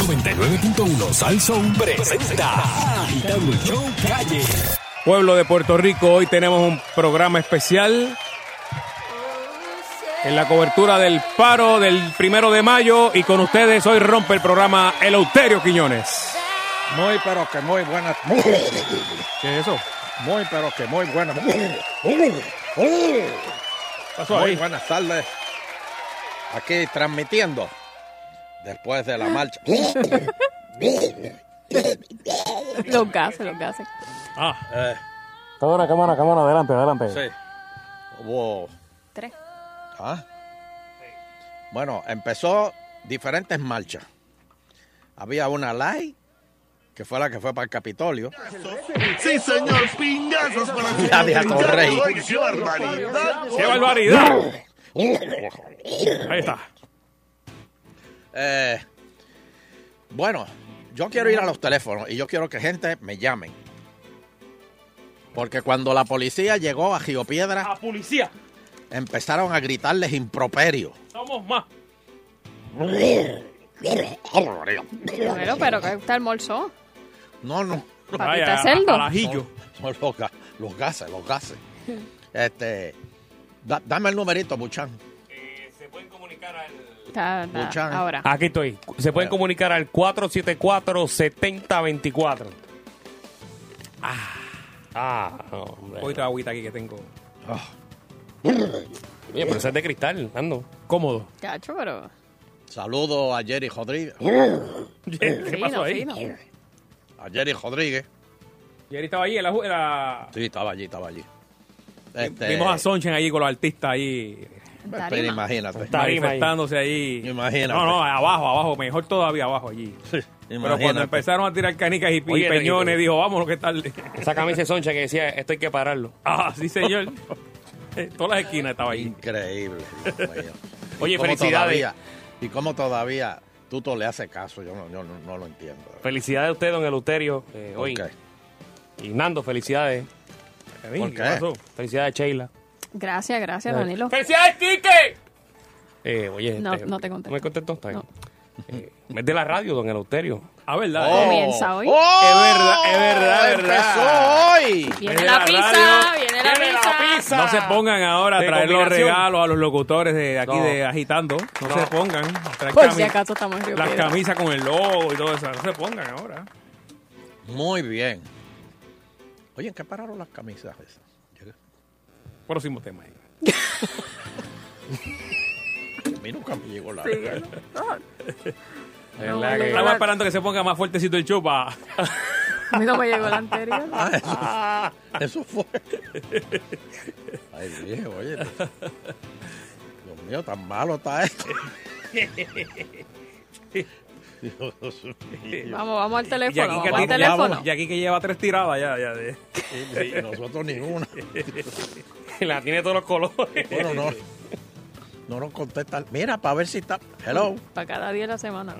99.1 Sal Soul presenta Agitando el Show Calle. Pueblo de Puerto Rico, hoy tenemos un programa especial en la cobertura del paro del primero de mayo y con ustedes hoy rompe el programa Eleuterio Quiñones. Muy, pero que muy buenas. ¿Qué es eso? Muy, pero que muy buenas. Muy buenas tardes. Aquí transmitiendo después de la marcha. Los gases, los gases. Ah, Eh, Cámara, cámara, cámara, adelante, adelante. sí. Hubo. Tres. ¿ah? Bueno, empezó diferentes marchas. Había una live, que fue la que fue para el Capitolio. Sí, señor, piñazos para La de Atorrey. ¡Qué barbaridad! ¡Qué barbaridad! Ahí está. Eh, bueno, yo quiero ir a los teléfonos y yo quiero que gente me llamen. Porque cuando la policía llegó a Río Piedra, ¡A policía! empezaron a gritarles improperio. Somos más. Bueno, pero que usted almorzó. No, no, Papita cerdo. son los, ga- los gases, los gases. Este, da- dame el numerito, Buchan. Se pueden comunicar al... Está- está- Buchan. ahora. Aquí estoy. Se pueden comunicar al 474-7024. Ah. Ah, no, hombre. Otra agüita aquí que tengo. Oye, pero ese es de cristal, ando. Cómodo. Cacho, pero. Saludo a Jerry Rodríguez. ¿Qué pasó ahí? fino. A Jerry Rodríguez. Jerry estaba ahí en la... en la- Sí, estaba allí, estaba allí. Este, Vimos a Sonchen allí con los artistas ahí pero imagínate. Tarima manifestándose ahí. Imagínate. No, no, abajo, abajo, mejor todavía abajo allí. Pero cuando empezaron a tirar canicas y, y Oye, peñones, dijo, vámonos, ¿qué tal? Esa camisa de Soncha que decía, esto hay que pararlo. ah, sí, señor. Eh, Todas las esquinas estaba ahí. Increíble. Dios mío. ¿Y Oye, felicidades. todavía- y cómo todavía tú le haces caso, yo no, yo no, no lo entiendo. Felicidades a usted, don Eleuterio, eh, ¿Por hoy. qué? Y Nando, felicidades. ¿Por ¿Qué qué? pasó? Felicidades, Sheila. Gracias, gracias, Danilo. ¡Felicidades, Quique! Eh, oye, No, este, no te contesto. ¿No me contestó? Está bien. No. Eh, es de la radio, don Eleuterio. Ah, ¿verdad? Oh. Comienza hoy. ¡Oh! Es verdad, es verdad, es ¡Empezó verdad. hoy! Viene Es la la pizza, radio. viene la Viene la pizza. pizza. No se pongan ahora a traer los regalos a los locutores de aquí No. de Agitando. No, No. se pongan. Traer Por si acaso estamos en Río Las Piedra. camisas con el logo y todo eso. No se pongan ahora. Muy bien. Oye, ¿en qué pararon las camisas esas? Próximo tema. A mí nunca me llegó la... Verdad que- Estamos esperando que se ponga más fuertecito el para... A mí no me llegó la anterior. Ah, eso, eso fue. Ay, viejo, oye. Dios mío, tan malo está esto. Dios mío. Vamos, vamos al Y teléfono. aquí, que Vamos al tiene- teléfono. y aquí que lleva tres tiradas ya. ya de- Sí, nosotros ninguna. la tiene todos los colores. Bueno, no. No nos contestan. Mira, para ver si está. Hello. Para cada día de la semana.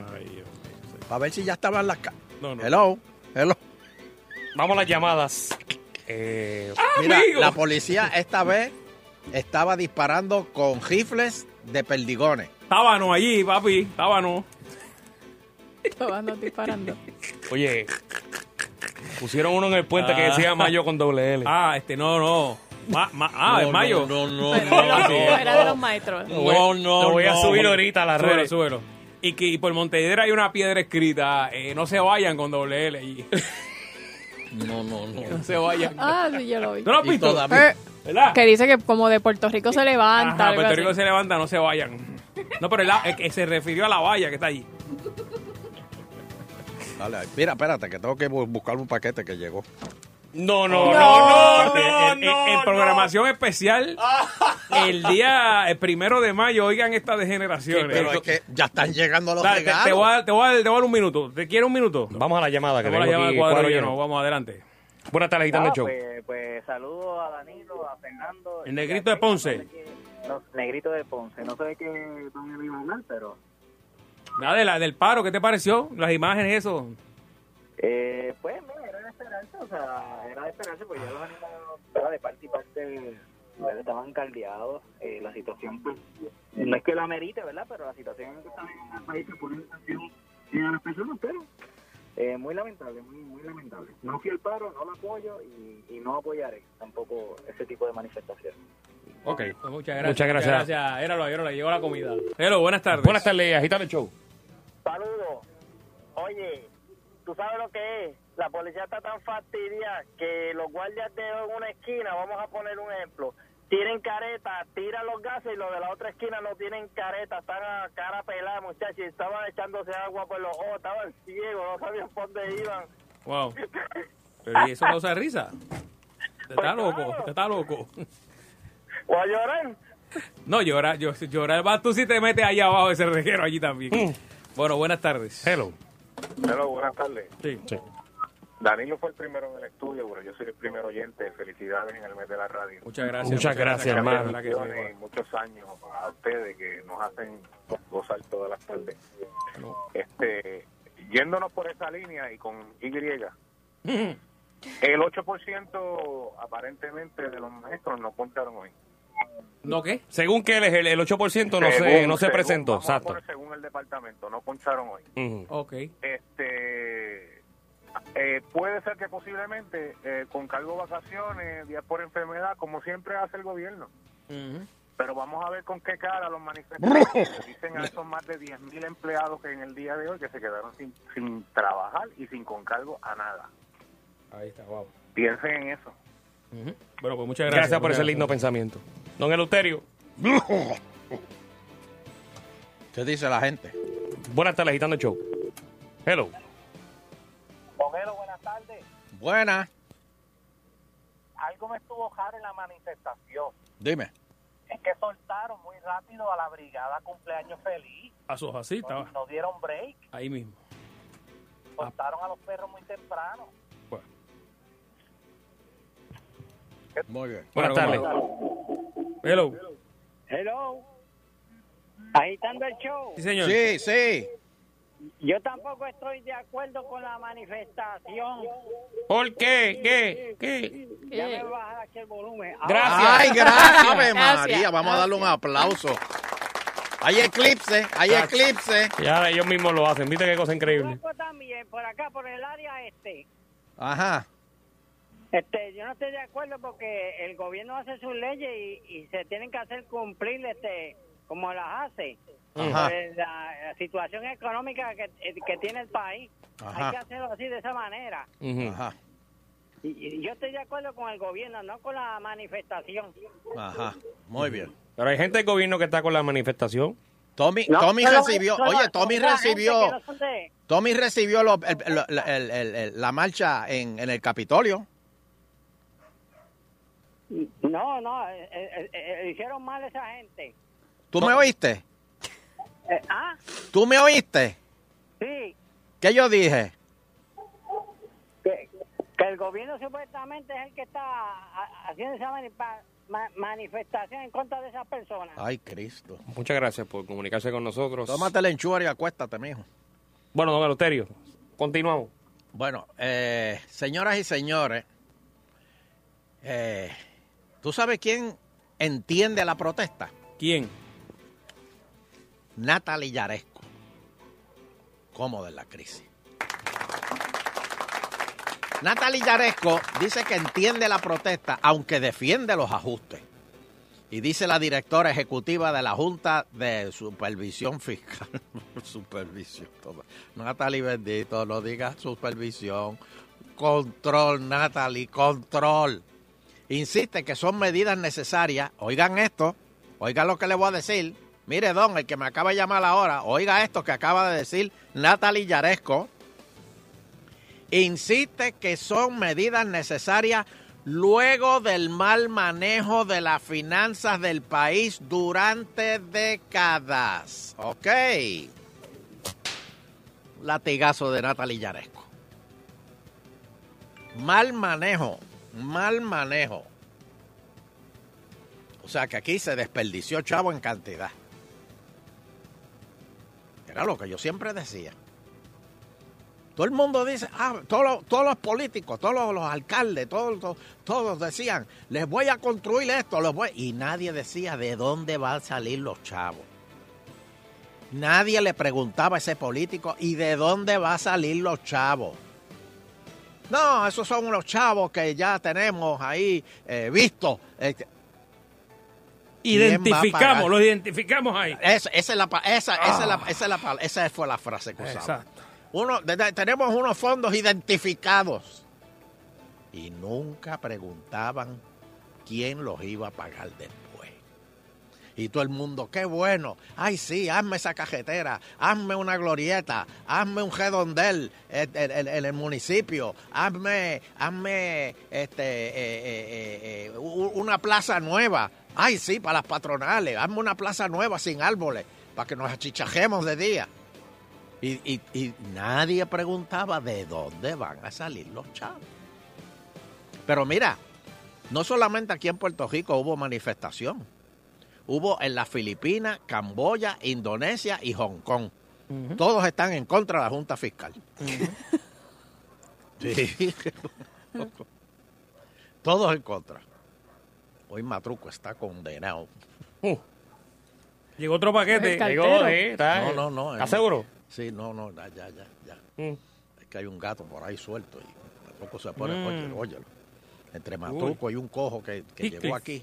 Para ver si ya estaban las. ca- No, no. Hello. Hello. Vamos a las llamadas. Eh, Mira, Amigo. la policía esta vez estaba disparando con rifles de perdigones. Tábano allí, papi. Tábano. Todos nos disparando. oye, pusieron uno en el puente que Ah. decía Mayo con doble L. Ah, este, no, no. Ma- ma- ah, No, es mayo. No, no, Era no. de los- sí. era de los maestros. Voy- no, no, Lo voy a no. subir ahorita a las Súbelo, redes. súbelo. Y que y por Montedera hay una piedra escrita, eh, no se vayan con doble L. No, no, no. No se vayan. Ah, sí, yo lo vi. ¿Tú lo has Y visto? todavía- Eh, ¿Verdad? que dice que como de Puerto Rico se levanta. Ajá, algo Puerto así. Rico se levanta, no se vayan. No, pero el, es que se refirió a la valla que está allí. Dale, mira, espérate, que tengo que bu- buscar un paquete que llegó. No, no, no, no, no, en, no, programación especial, el día el primero de mayo, oigan estas degeneraciones. Pero es que ya están llegando los Dale, te, regalos. te voy a, dar- te, voy a, dar- te voy a dar un minuto. ¿Te quiero un minuto? Vamos a la llamada que Vamos a aquí al cuadro lleno. lleno. Vamos adelante. Buenas tardes, agitando Ah, show. pues, pues saludos a Danilo, a Fernando. El negrito de Ponce. No sé qué- no, negrito de Ponce. No sé de qué van a hablar, pero... De la, del paro, ¿qué te pareció? Las imágenes, eso. Eh, pues, mira, era de esperarse, o sea, era de esperarse, porque ya los animales, de parte y parte, estaban caldeados. Eh, la situación, pues, no es que la merite, ¿verdad? Pero la situación en que en el país se pone en a las personas, pero eh, muy lamentable, muy, muy lamentable. No fui al paro, no lo apoyo y, y no apoyaré tampoco ese tipo de manifestaciones. Ok. Pues muchas gracias. Muchas gracias. Muchas gracias. Éralo, éralo, llegó la comida. Hello, buenas tardes. Buenas tardes, agitando el show. Saludos. Oye, ¿tú sabes lo que es? La policía está tan fastidiada que los guardias de una esquina, vamos a poner un ejemplo, tienen careta, tiran los gases y los de la otra esquina no tienen careta, están a cara pelada, muchachos, y estaban echándose agua por los ojos, estaban ciegos, no sabían por dónde iban. Wow. Pero ¿y eso no da risa? Te está loco, te está loco. ¿O a llorar? No, llorar, yo, llorar, va, tú sí te metes allá abajo de ese reguero allí también. Mm. Bueno, buenas tardes. Hello. Hola, buenas tardes. Sí. Sí. Danilo fue el primero en el estudio, pero yo soy el primer oyente. Felicidades en el mes de la radio. Muchas gracias. Muchas gracias, hermano. muchos años a ustedes que nos hacen gozar todas las tardes. Bueno. Este, yéndonos por esa línea y con Y, el 8% aparentemente de los maestros no contaron hoy. ¿No qué? Según que él es el, el 8% no se, no se según- presentó. Exacto. poner según el departamento, no poncharon hoy. Ok. Este, eh, puede ser que posiblemente eh, con cargo de vacaciones, días por enfermedad, como siempre hace el gobierno. Pero vamos a ver con qué cara los manifestantes dicen a esos más de 10.000 empleados que en el día de hoy que se quedaron sin, sin trabajar y sin con cargo a nada. Ahí está, wow. Piensen en eso. Ujú. Bueno, pues muchas gracias. Gracias por ese lindo pensamiento. Don Eleuterio, ¿Qué dice la gente? buenas tardes, agitando el show. Hello. Bonero, buenas tardes. Buena. Algo me estuvo raro en la manifestación. Dime. Es que soltaron muy rápido a la brigada cumpleaños feliz. A sus así, No, estaba no dieron break. ahí mismo. Soltaron a los perros muy temprano. Bueno. Muy bien. Buenas Bueno, tardes. Hello. Hello. Agitando el show. Sí, señor. Sí, sí. Yo tampoco estoy de acuerdo con la manifestación. ¿Por qué? ¿Qué? ¿Qué? Ya me voy a bajar aquí el volumen. Gracias. Ay, gracias, Ave Gracias. María. Vamos a darle un aplauso. Hay eclipse, hay eclipse. Y ahora ellos mismos lo hacen. ¿Viste qué cosa increíble? También, por acá, por el área este. Ajá. Este, yo no estoy de acuerdo porque el gobierno hace sus leyes y, y se tienen que hacer cumplir este como las hace. Pues, la, la situación económica que, que tiene el país. Ajá. Hay que hacerlo así, de esa manera. Ajá. Y, y yo estoy de acuerdo con el gobierno, no con la manifestación. Ajá. Muy bien. Pero hay gente del gobierno que está con la manifestación. Tommy, No, Tommy solo- recibió, solo- oye, Tommy recibió, no de- Tommy recibió lo- el- el- el- el- el- la marcha en, en el Capitolio. No, no, eh, eh, eh, hicieron mal esa gente. ¿Tú me oíste? Eh, ah, ¿Tú me oíste? sí, ¿Qué yo dije? que, que el gobierno supuestamente es el que está haciendo esa manifestación en contra de esas personas. Ay, Cristo. Muchas gracias por comunicarse con nosotros. Tómate el enchuar y acuéstate, mijo. Bueno, don Eleuterio, continuamos. Bueno, eh, señoras y señores, eh, ¿tú sabes quién entiende la protesta? ¿Quién? Natalie Yaresco. Cómoda en la crisis. Natalie Yaresco dice que entiende la protesta, aunque defiende los ajustes. Y dice la directora ejecutiva de la Junta de Supervisión Fiscal. supervisión. todo. Natalie, bendito, no digas supervisión. Control, Natalie, control. Insiste que son medidas necesarias. Oigan esto, oigan lo que le voy a decir. Mire, don, el que me acaba de llamar ahora, oiga esto que acaba de decir Natalie Yaresco. Insiste que son medidas necesarias luego del mal manejo de las finanzas del país durante décadas. Ok. Latigazo de Natalie Yaresco. Mal manejo, mal manejo. O sea que aquí se desperdició chavo en cantidad. Era lo que yo siempre decía. Todo el mundo dice, ah, todos todos los políticos, todos los, alcaldes, todos, todos, todos decían, les voy a construir esto, les voy... y nadie decía de dónde van a salir los chavos. Nadie le preguntaba a ese político, ¿y de dónde va a salir los chavos? No, esos son unos chavos que ya tenemos ahí eh, vistos. Eh, ¿quién va a Identificamos, los identificamos ahí. Esa, esa es la, esa, esa es la- esa es la pa- esa fue la frase que. Exacto. Uno, de- de- tenemos unos fondos identificados. Y nunca preguntaban quién los iba a pagar después. Y todo el mundo, qué bueno. Ay, sí, hazme esa cajetera, hazme una glorieta, hazme un redondel en, en el municipio, hazme, hazme este, eh, eh, eh, una plaza nueva. Ay, sí, para las patronales, hazme una plaza nueva sin árboles, para que nos achichajemos de día. Y, y- y nadie preguntaba de dónde van a salir los chavos. Pero mira, no solamente aquí en Puerto Rico hubo manifestación. Hubo en las Filipinas, Camboya, Indonesia y Hong Kong. Todos están en contra de la Junta Fiscal. Sí. Todos en contra. Hoy Matruco está condenado. Llegó otro paquete. Llegó, Cartero. eh, está, No, no, no. ¿Estás eh. seguro? Sí, no, no, ya, ya, ya. ya. Mm. Es que hay un gato por ahí suelto y Matruco se pone, Mm. óyelo, óyelo. Entre Matruco y un cojo que, que llegó aquí,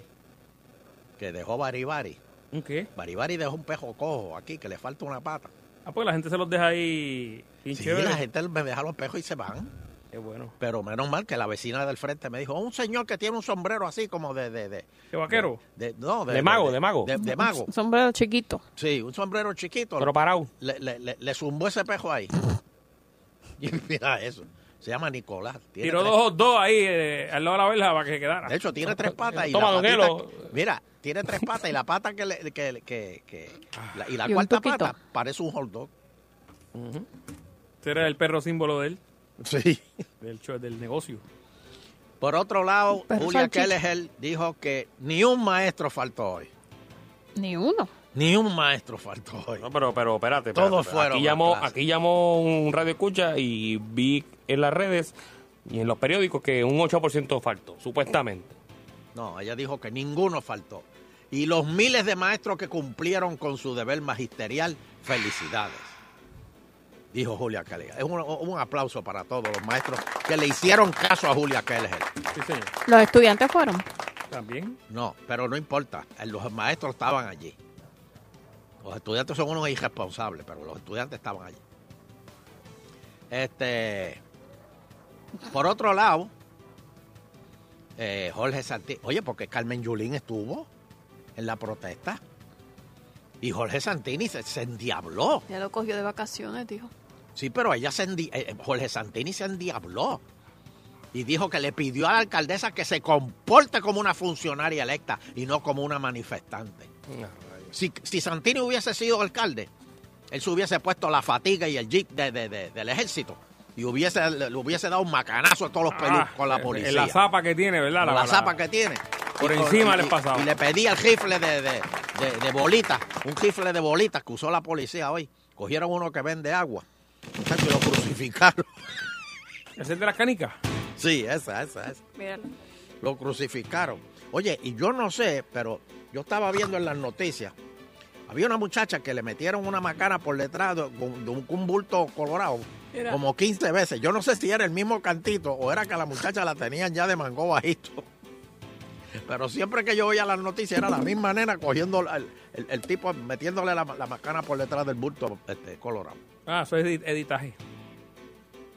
que dejó Baribari. ¿Un qué? Baribari dejó un pejo cojo aquí, que le falta una pata. Ah, pues la gente se los deja ahí. Sí, la gente me deja los pejos y se van. Qué bueno. Pero menos mal que la vecina del frente me dijo, un señor que tiene un sombrero así como de... de, de ¿Qué vaquero? de- no, De mago, de mago. De, de mago. Sombrero chiquito. Sí, un sombrero chiquito. Pero parado. le, le, le, le zumbó ese pejo ahí. Y mira eso. Se llama Nicolás. Tiene Tiró tres- dos hot dogs ahí eh, al lado de la verja para que se quedara. De hecho, tiene tres patas y Toma, la don patita- Elo. Mira, tiene tres patas y la pata que... le- que, que, que- la- y la Y un cuarta tuquito. pata parece un hot dog. Ese era el perro símbolo de él, Sí. del, del negocio. Por otro lado, Pero Julia salchicha. Kelleher dijo que ni un maestro faltó hoy. Ni uno. Ni un maestro faltó hoy. No, pero, pero espérate. espérate, Todos espérate. fueron Aquí llamó, aquí llamó un radio escucha y vi en las redes y en los periódicos que un 8% faltó, supuestamente. No, ella dijo que ninguno faltó. Y los miles de maestros que cumplieron con su deber magisterial, felicidades. Dijo Julia Kelleher. Es un, un aplauso para todos los maestros que le hicieron caso a Julia Kelleher. Sí, señor. Los estudiantes fueron. También. No, pero no importa. Los maestros estaban allí. Los estudiantes son unos irresponsables, pero los estudiantes estaban allí. Este. Por otro lado, eh, Jorge Santini. Oye, porque Carmen Yulín estuvo en la protesta. Y Jorge Santini se, se endiabló. Ya lo cogió de vacaciones, dijo. Sí, pero ella se endi- eh, Jorge Santini se endiabló. Y dijo que le pidió a la alcaldesa que se comporte como una funcionaria electa y no como una manifestante. Si, si Santini hubiese sido alcalde, él se hubiese puesto la fatiga y el jeep de- de- de- del ejército y hubiese, le, hubiese dado un macanazo a todos los pelus Ah, con la policía. En la zapa que tiene, ¿verdad? Con la zapa que tiene. Por Y encima y- les pasaba. Y le pedía el rifle de, de, de- de bolitas, un rifle de bolitas que usó la policía hoy. Cogieron uno que vende agua. Muchacho, y lo crucificaron. ¿Es el de las canicas? Sí, esa, esa, esa. Míralo. Lo crucificaron. Oye, y yo no sé, pero yo estaba viendo en las noticias. Había una muchacha que le metieron una macana por detrás de, con- de un, un bulto colorado Como 15 veces. Yo no sé si era el mismo cantito o era que a la muchacha la tenían ya de mango bajito. Pero siempre que yo veía las noticias era la misma nena cogiendo el, el- el tipo, metiéndole la, la macana por detrás del bulto este, colorado. Ah, eso es edit- editaje.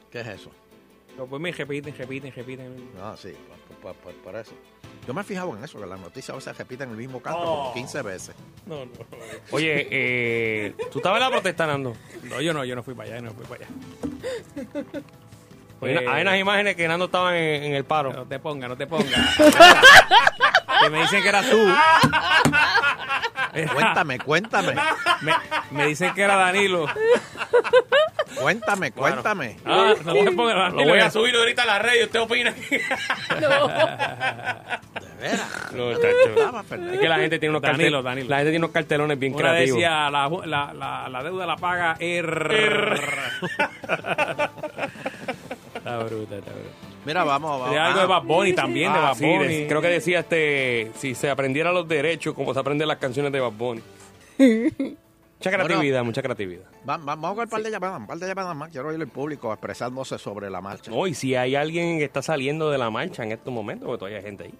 ¿Qué es eso? Pero pues me repiten, repiten, repiten. No, sí, por, por- por- por eso. Yo me he fijado en eso, que las noticias a veces repiten el mismo canto Oh. como 15 veces. No, no. Oye, eh, ¿tú estabas en la protesta, Nando? No, yo no, yo no fui para allá, yo no fui para allá. Hay, una- hay unas imágenes que Nando estaba en, en el paro. No te ponga, no te ponga. que me dicen que eras tú. Cuéntame, cuéntame, Me, me dicen que era Danilo. cuéntame, cuéntame. Ah, no te pongas Danilo. Lo voy a subir ahorita a la red y usted opina. De veras. No. Estaba. Es que la gente tiene unos Danilo, cartelones. Danilo. La gente tiene unos cartelones bien Una creativos. decía, la, la, la, la deuda la paga R. Está bruta, está bruta. Mira, vamos, vamos. De algo de Ah, Bad Bunny también, de Ah, Bad sí, Bunny. de- creo que decía este si se aprendiera los derechos como se aprenden las canciones de Bad Bunny. Mucha creatividad, mucha creatividad. Va- va- vamos con un par de llamadas, un par de llamadas más. Quiero oír el público expresándose sobre la marcha. No, y si hay alguien que está saliendo de la marcha en estos momentos, porque todavía hay gente ahí,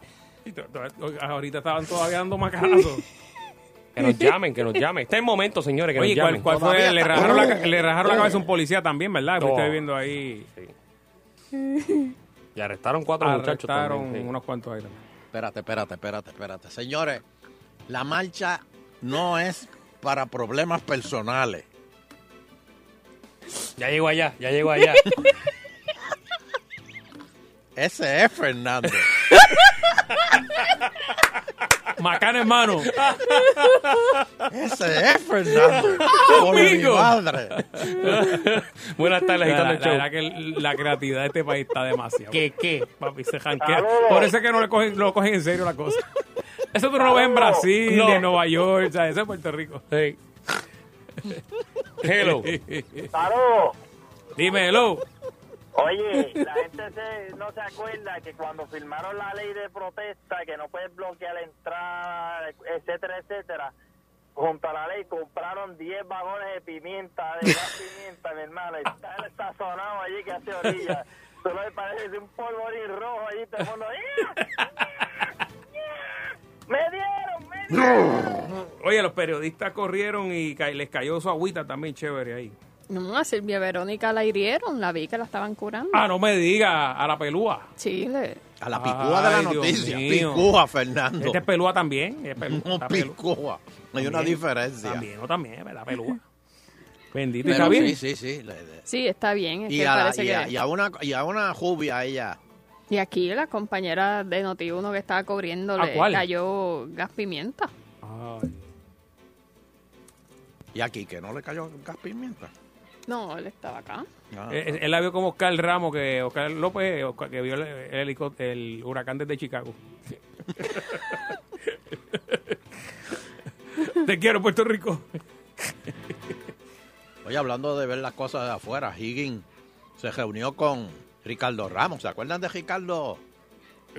Y to- to- Ahorita estaban todavía dando macanazos. que nos llamen, que nos llamen. Está el momento, señores, que Oye, nos ¿cuál, llamen. cuál fue? Le rajaron, la, ca- le rajaron la cabeza a un policía también, ¿verdad? Que Oh. estoy viendo ahí. Y arrestaron cuatro muchachos Arrestaron también. sí. unos cuantos ahí también. Espérate, espérate, espérate, espérate. Señores, la marcha no es para problemas personales. Ya llegó allá, ya llegó allá. Ese es Fernando. Macana, hermano. Ese es Fernando. Por mi Amigo. madre. Buenas tardes, La, agitando la, el show. verdad que la creatividad de este país está demasiado. ¿Qué, qué? Papi, se janquea. Por eso es que no le cogen, lo cogen en serio la cosa. Eso tú no lo ves en Brasil, No. ni en Nueva York, o sea, eso es Puerto Rico. Hey. Hello. Saludos. Dime, hello. Oye, la gente se- no se acuerda que cuando firmaron la ley de protesta, que no puedes bloquear la entrada, etcétera, etcétera, junto a la ley compraron 10 vagones de pimienta, de gas pimienta, mi hermano, y está el sazonado allí que hace orilla. Solo me parece un polvorín rojo allí, todo el mundo, ¡Yeah! ¡Me dieron, me dieron! Oye, los periodistas corrieron y ca- les cayó su agüita también chévere ahí. No, a Silvia Verónica la hirieron, la vi que la estaban curando. Ah, no me diga, a la pelúa. Sí, le- A la picúa de la Dios noticia. mío. Picúa, Fernando. Este es pelúa también. Es pelúa, No, está pelúa. picúa. Hay una También. diferencia. También, no también, ¿verdad? Pelúa. Bendito, ¿y Pero está bien? sí, sí, sí. le- le- sí, está bien. Es Y que a, la- parece y, a, que- y a una, y a una jubia ella. Y aquí la compañera de Noti1 que estaba cubriendo ¿A le cuál? cayó gas pimienta. Ay. Y aquí que no le cayó gas pimienta. No, él estaba acá. Ah. Eh, Él la vio como Oscar Ramos, que Oscar López, Oscar- que vio el, el el huracán desde Chicago. Te quiero, Puerto Rico. Oye, hablando de ver las cosas de afuera, Higgins se reunió con Ricardo Ramos. ¿Se acuerdan de Ricardo?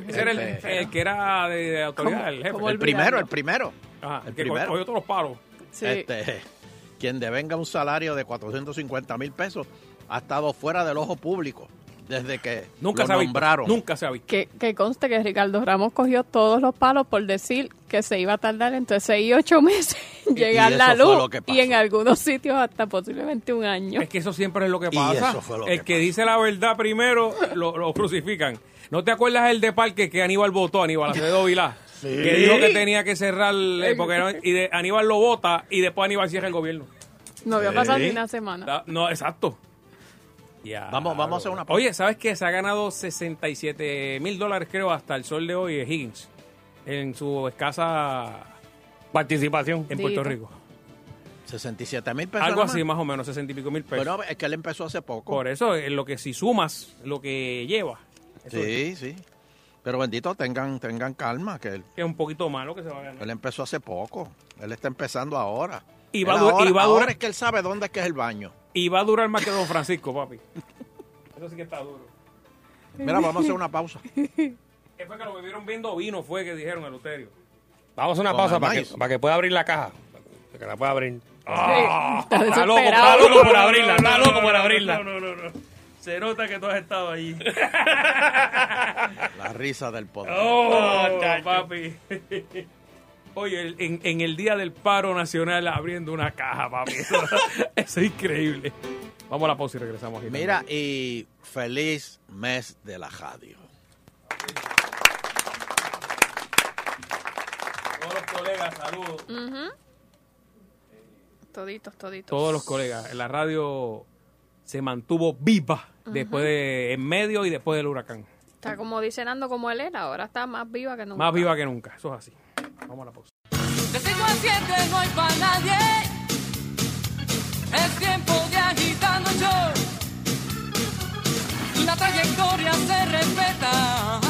Ese era el, Este, el que era de, de autoridad, el jefe. el primero, el primero. Ajá, el el que primero. cogió todos los palos. Sí. Este, quien devenga un salario de 450 mil pesos ha estado fuera del ojo público desde que Nunca lo se ha visto. nombraron. Nunca se ha visto. Que, que conste que Ricardo Ramos cogió todos los palos por decir que se iba a tardar entre 6 y 8 meses en Y- llegar y la luz lo que pasó. y en algunos sitios hasta posiblemente un año. Es que eso siempre es lo que Y pasa. eso fue lo el que que pasó. dice la verdad primero lo, lo crucifican. ¿No te acuerdas el de Parque que Aníbal votó, Aníbal Acevedo Vilá? Que dijo que tenía que cerrar, eh, porque no- y de, Aníbal lo vota y después Aníbal cierra el gobierno. No había pasado ni una semana. Da- No, exacto. Ya. Vamos- vamos a hacer una pausa. Oye, ¿sabes qué? Se ha ganado 67 mil dólares, creo, hasta el sol de hoy, eh, Higgins, en su escasa Participación. en. Puerto Rico. 67 mil pesos. Algo nada así, más o menos, 60 y pico mil pesos. Bueno, es que él empezó hace poco. Por eso, es lo que si sumas lo que lleva, eso Sí, sí. Pero bendito, tengan, tengan calma, que él, es un poquito malo que se va a ganar. él empezó hace poco. Él está empezando ahora. Y va ahora, y va a ahora durar- es que él sabe dónde es que es el baño. Y va a durar más que Don Francisco, papi. Eso sí que está duro. Mira, vamos a hacer una pausa. Es fue que lo bebieron viendo vino, fue que dijeron el Uterio. Vamos a una Con pausa para que, para que pueda abrir la caja. Para que la pueda abrir. está Está loco, está loco por abrirla. Está loco por abrirla. No, no, no. Se nota que tú has estado allí. La risa del poder. Oh, papi. Oye, en, en el día del paro nacional abriendo una caja, papi. Eso, eso es increíble. Vamos a la pausa y regresamos aquí. Mira, y feliz mes de la radio. Todos los colegas, saludos. Toditos, toditos. Todos los colegas. La radio se mantuvo viva después de, en medio y después del huracán. Está como dice Nando como él era, ahora está más viva que nunca. Más viva que nunca. Eso es así. Vamos a la pausa. De 5 a 7 no hay para nadie. Es tiempo de agitando show. La trayectoria se respeta.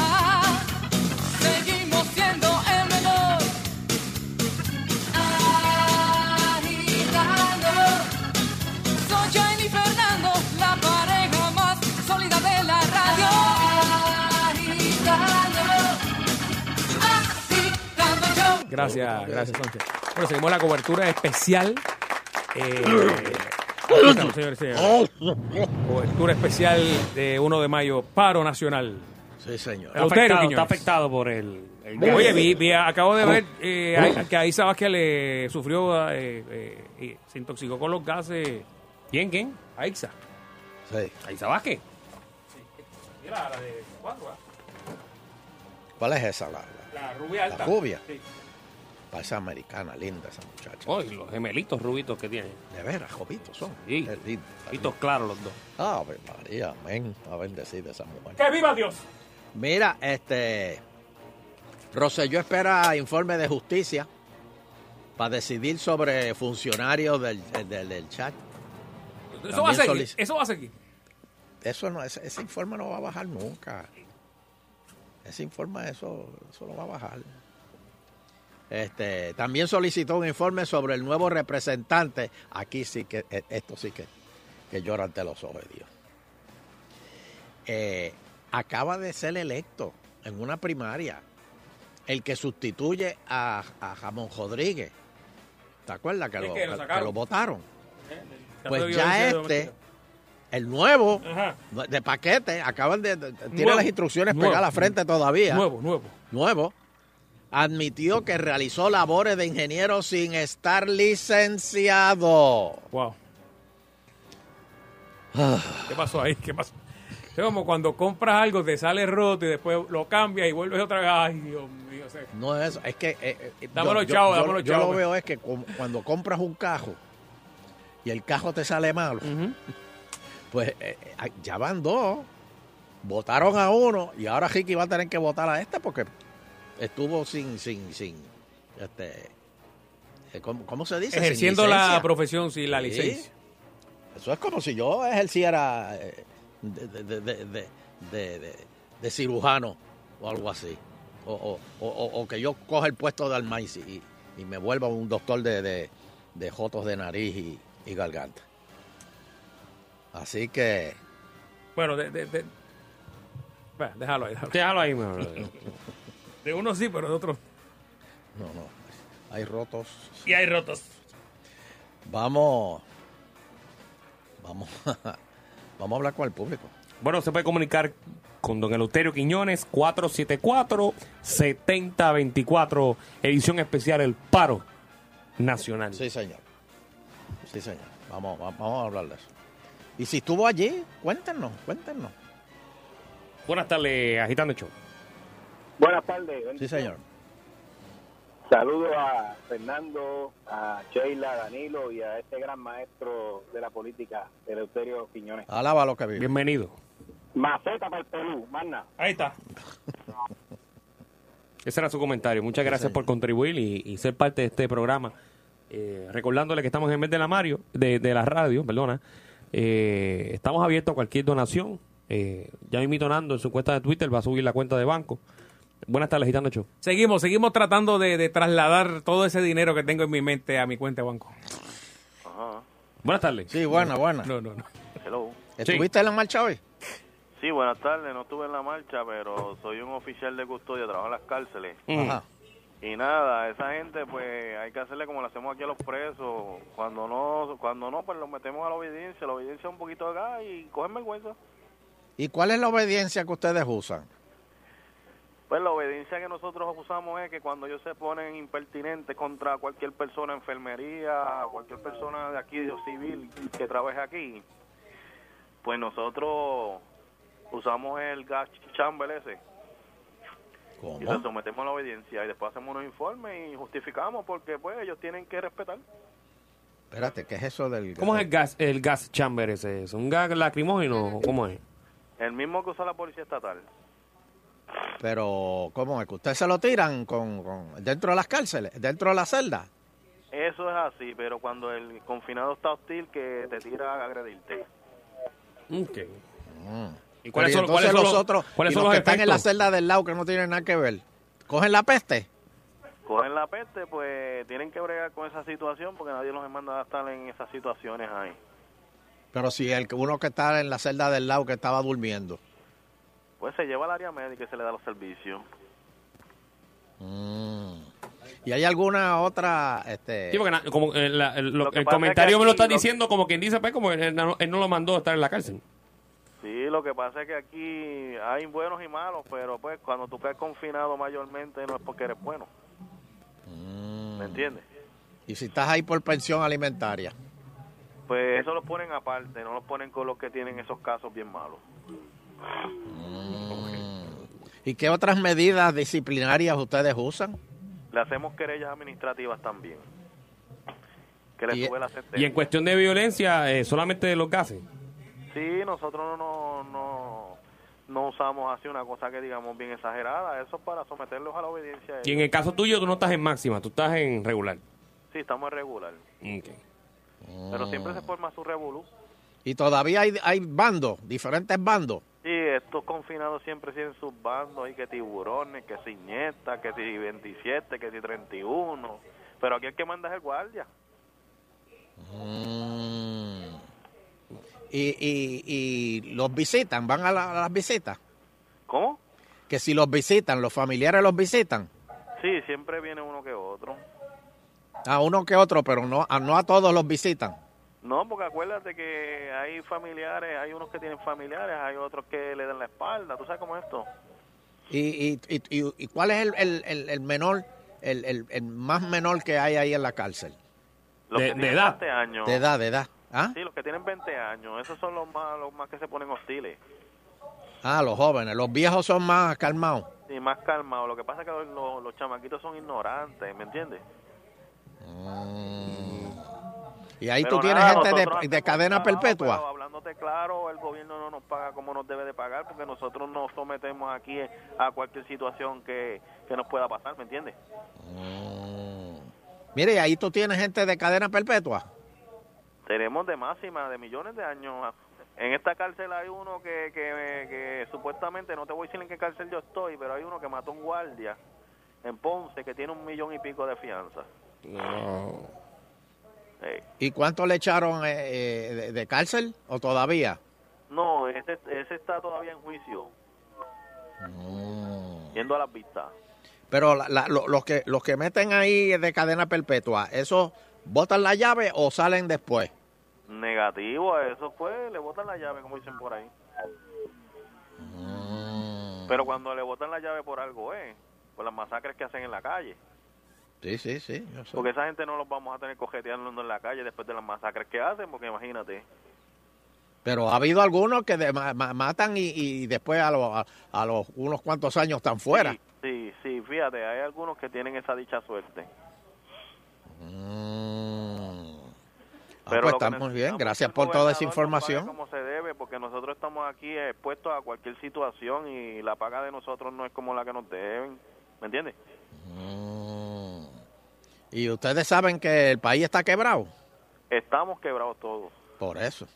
Gracias, gracias, Sánchez. Bueno, seguimos la cobertura especial Eh, estamos, señores señores. Cobertura especial de 1 de mayo, paro nacional. Sí, señor. Está Eleuterio afectado, está afectado por el... el Oye, vi, vi- acabo de ver eh, que a Isa Vázquez le sufrió, eh, eh, y se intoxicó con los gases. ¿Quién, quién? A. Sí. A Isa Vázquez. Mira, la de cuatro, ¿Cuál es esa? La, la, La rubia la alta. rubia. Sí. Parece americana, linda esa muchacha. Oye, los gemelitos rubitos que tiene. De veras, jovitos son. Sí. Qué lindo. Claros los dos. Ave María, amén. A bendecir esa mujer. ¡Que viva Dios! Mira, este. Rosselló espera informe de justicia para decidir sobre funcionarios del, del, del chat. Eso va a seguir. solic- Eso va a seguir. Eso no, ese, ese informe no va a bajar nunca. Ese informe, eso, eso no va a bajar. Este, también solicitó un informe sobre el nuevo representante. Aquí sí que, eh, esto sí que, que llora ante los ojos de Dios. Eh, acaba de ser electo en una primaria el que sustituye a, a Jamón Rodríguez. ¿Te acuerdas que, lo, que lo que- sacaron. que lo votaron? Ya Pues ya este, el nuevo, Ajá. de paquete, acaban de, de- tiene las instrucciones nuevo. pegadas a la frente todavía. Nuevo, nuevo. Nuevo. Admitió que realizó labores de ingeniero sin estar licenciado. Wow. ¿Qué pasó ahí? ¿Qué pasó? Es como cuando compras algo, te sale roto y después lo cambias y vuelves otra vez. Ay, Dios mío. No es eso, es que... eh, eh, Dámelo, yo, chavo, yo- dámelo, yo chavo. lo veo es que cu- cuando compras un cajo y el cajo te sale malo, pues eh, eh, ya van dos, votaron a uno y ahora Ricky va a tener que votar a este porque estuvo sin, sin, sin, este, eh, ¿cómo, cómo se dice? Ejerciendo la profesión sin la Sí. licencia. Eso es como si yo ejerciera eh, de, de, de, de, de- de- de- de cirujano o algo así. O, o- o- o- o que yo coja el puesto de Almaizi y, y me vuelva un doctor de, de, de jotos de nariz y, y garganta. Así que Bueno, de, de, de- Bueno, déjalo ahí. Déjalo. Déjalo ahí, mejor. De uno sí, pero de otro. no, no, hay rotos. Y hay rotos. Vamos, vamos, vamos a hablar con el público. Bueno, se puede comunicar con don Eleuterio Quiñones, 474-7024, edición especial El Paro Nacional. Sí, señor. Sí, señor. Vamos, va- vamos a hablar de eso. Y si estuvo allí, cuéntenos, cuéntenos. Buenas tardes, Agitando el Show. Buenas tardes. Sí, señor. Saludos a Fernando, a Sheila, a Danilo y a este gran maestro de la política, Eleuterio Quiñones. Alaba lo que vive. Bienvenido. Maceta para el Perú, manda. Ahí está. Ese era su comentario. Muchas gracias por contribuir y, y ser parte de este programa. Eh, recordándole que estamos en vez de la Mario, de, de la radio, perdona. Eh, estamos abiertos a cualquier donación. Eh, ya invito Nando en su cuenta de Twitter, va a subir la cuenta de banco. Buenas tardes, Gitano Show. Seguimos, seguimos tratando de, de trasladar todo ese dinero que tengo en mi mente a mi cuenta de banco. Buenas tardes. Sí, buena, buena. No, no, no. Hello. ¿Estuviste en la marcha hoy? Sí, buenas tardes. No estuve en la marcha, pero soy un oficial de custodia, trabajo en las cárceles. Ajá. Y nada, esa gente, pues hay que hacerle como le hacemos aquí a los presos. Cuando no, cuando no, pues los metemos a la obediencia. La obediencia un poquito acá y cogen vergüenza. ¿Y cuál es la obediencia que ustedes usan? Pues la obediencia que nosotros usamos es que cuando ellos se ponen impertinentes contra cualquier persona, enfermería, cualquier persona de aquí, de civil, que trabaje aquí, pues nosotros usamos el gas chamber ese. Y ¿Cómo? le sometemos a la obediencia y después hacemos unos informes y justificamos porque pues ellos tienen que respetar. Espérate, ¿qué es eso del ¿Cómo es el gas, el gas chamber ese? ¿Es un gas lacrimógeno? ¿Cómo es? El mismo que usa la policía estatal. Pero, ¿cómo es? ¿Que ustedes se lo tiran con, con- dentro de las cárceles? ¿Dentro de la celda? Eso es así, pero cuando el confinado está hostil que te tira a agredirte. Ok. Mm. ¿Y cuáles ¿y son, cuáles son los los, otros, cuáles y son los los que están en la celda del lado que no tienen nada que ver? ¿Cogen la peste? Cogen la peste, pues tienen que bregar con esa situación porque nadie los manda a estar en esas situaciones ahí. Pero si el uno que está en la celda del lado que estaba durmiendo. Pues se lleva al área médica y se le da los servicios. Mm. ¿Y hay alguna otra este, Sí, porque na- como eh, la- el, lo- Lo que el pasa es comentario que me lo está lo- diciendo como quien dice, pues como él no, él no lo mandó a estar en la cárcel. Sí, lo que pasa es que aquí hay buenos y malos, pero pues cuando tú caes confinado mayormente no es porque eres bueno. ¿Me entiendes? y si estás ahí por pensión alimentaria? Pues eso lo ponen aparte, no lo ponen con los que tienen esos casos bien malos. ¿Y qué otras medidas disciplinarias ustedes usan? Le hacemos querellas administrativas también. Que le Y- sube la Y en cuestión de violencia, eh, solamente los gases. Sí, nosotros no, no, no usamos así una cosa que digamos bien exagerada. Eso es para someterlos a la obediencia. de Y en el caso tuyo, tú no estás en máxima, tú estás en regular. Sí, estamos en regular. Ok. Pero siempre se forma su revolú. Y todavía hay, hay bandos, diferentes bandos. Sí, estos confinados siempre tienen sus bandos, hay que tiburones, que si nieta, que si 27, que si 31. Pero aquí el que manda es el guardia. Mm. Y, y, y los visitan, van a, la- a las visitas. ¿Cómo? Que si los visitan, los familiares los visitan. Sí, siempre viene uno que otro. A uno que otro, pero no a, no a todos los visitan. No, porque acuérdate que hay familiares, hay unos que tienen familiares, hay otros que le dan la espalda. ¿Tú sabes cómo es esto? ¿Y, y, y, y- y cuál es el, el, el- el menor, el, el, el más menor que hay ahí en la cárcel? Los De- que de edad. 20 años. De edad, de edad. ¿Ah? Sí, los que tienen 20 años. Esos son los más, los más que se ponen hostiles. Ah, los jóvenes. Los viejos son más calmados. Y más calmados. Lo que pasa es que los, los- los chamaquitos son ignorantes, ¿me entiendes? Y ahí Pero tú tienes nada, gente de, de cadena perpetua. pero hablándote claro, el gobierno no nos paga como nos debe de pagar porque nosotros nos sometemos aquí a cualquier situación que, que nos pueda pasar, ¿me entiendes? Mire, y ahí tú tienes gente de cadena perpetua. Tenemos de máxima, de millones de años. En esta cárcel hay uno que, que, que supuestamente, no te voy a decir en qué cárcel yo estoy, pero hay uno que mató a un guardia en Ponce que tiene un millón y pico de fianza. Sí. ¿Y cuánto le echaron eh, eh, de, de cárcel o todavía? No, ese, ese está todavía en juicio, yendo a las vistas. Pero la- la- lo- los, que, los que meten ahí de cadena perpetua, ¿esos botan la llave o salen después? Negativo, eso fue, le botan la llave, como dicen por ahí. Pero cuando le botan la llave por algo es, por las masacres que hacen en la calle. Sí, sí, sí. yo. Porque esa gente no los vamos a tener cojeteando en la calle después de las masacres que hacen, porque imagínate. Pero ha habido algunos que de- ma- ma- matan y, y después a, los a, a los unos cuantos años están fuera. Sí, sí, fíjate, hay algunos que tienen esa dicha suerte. Ah, Pero pues estamos bien. Gracias por toda esa información. Como se debe, porque nosotros estamos aquí expuestos a cualquier situación y la paga de nosotros no es como la que nos deben. ¿Me entiendes? Mm. Y ustedes saben que el país está quebrado. Estamos quebrados todos. Por eso.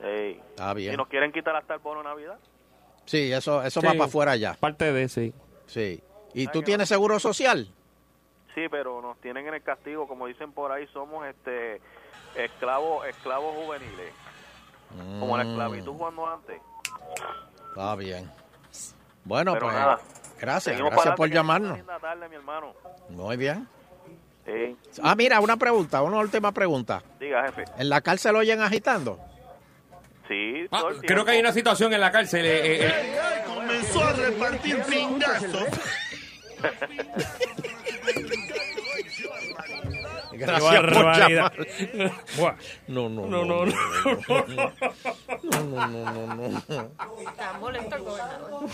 Está bien. Si nos quieren quitar hasta el bono de Navidad, Sí, eso, eso Sí. va para afuera ya. Parte de sí. Sí. ¿Y tú tienes seguro social? sí, pero nos tienen en el castigo, como dicen por ahí, somos este esclavos esclavos juveniles, como la Mm. esclavitud cuando antes. Está bien. Bueno, Pero pues nada, gracias, Seguimos gracias por llamarnos. tengan linda tarde, mi hermano. Muy bien. Sí. Ah, mira, una pregunta, una última pregunta. Diga, jefe. ¿En la cárcel oyen agitando? Sí, Ah, creo que hay una situación en la cárcel. eh, eh, eh, Comenzó a repartir pingazos. Gracias por llamar. No, no, No, no, no. No, no, no, no, no. Está molesto el gobernador.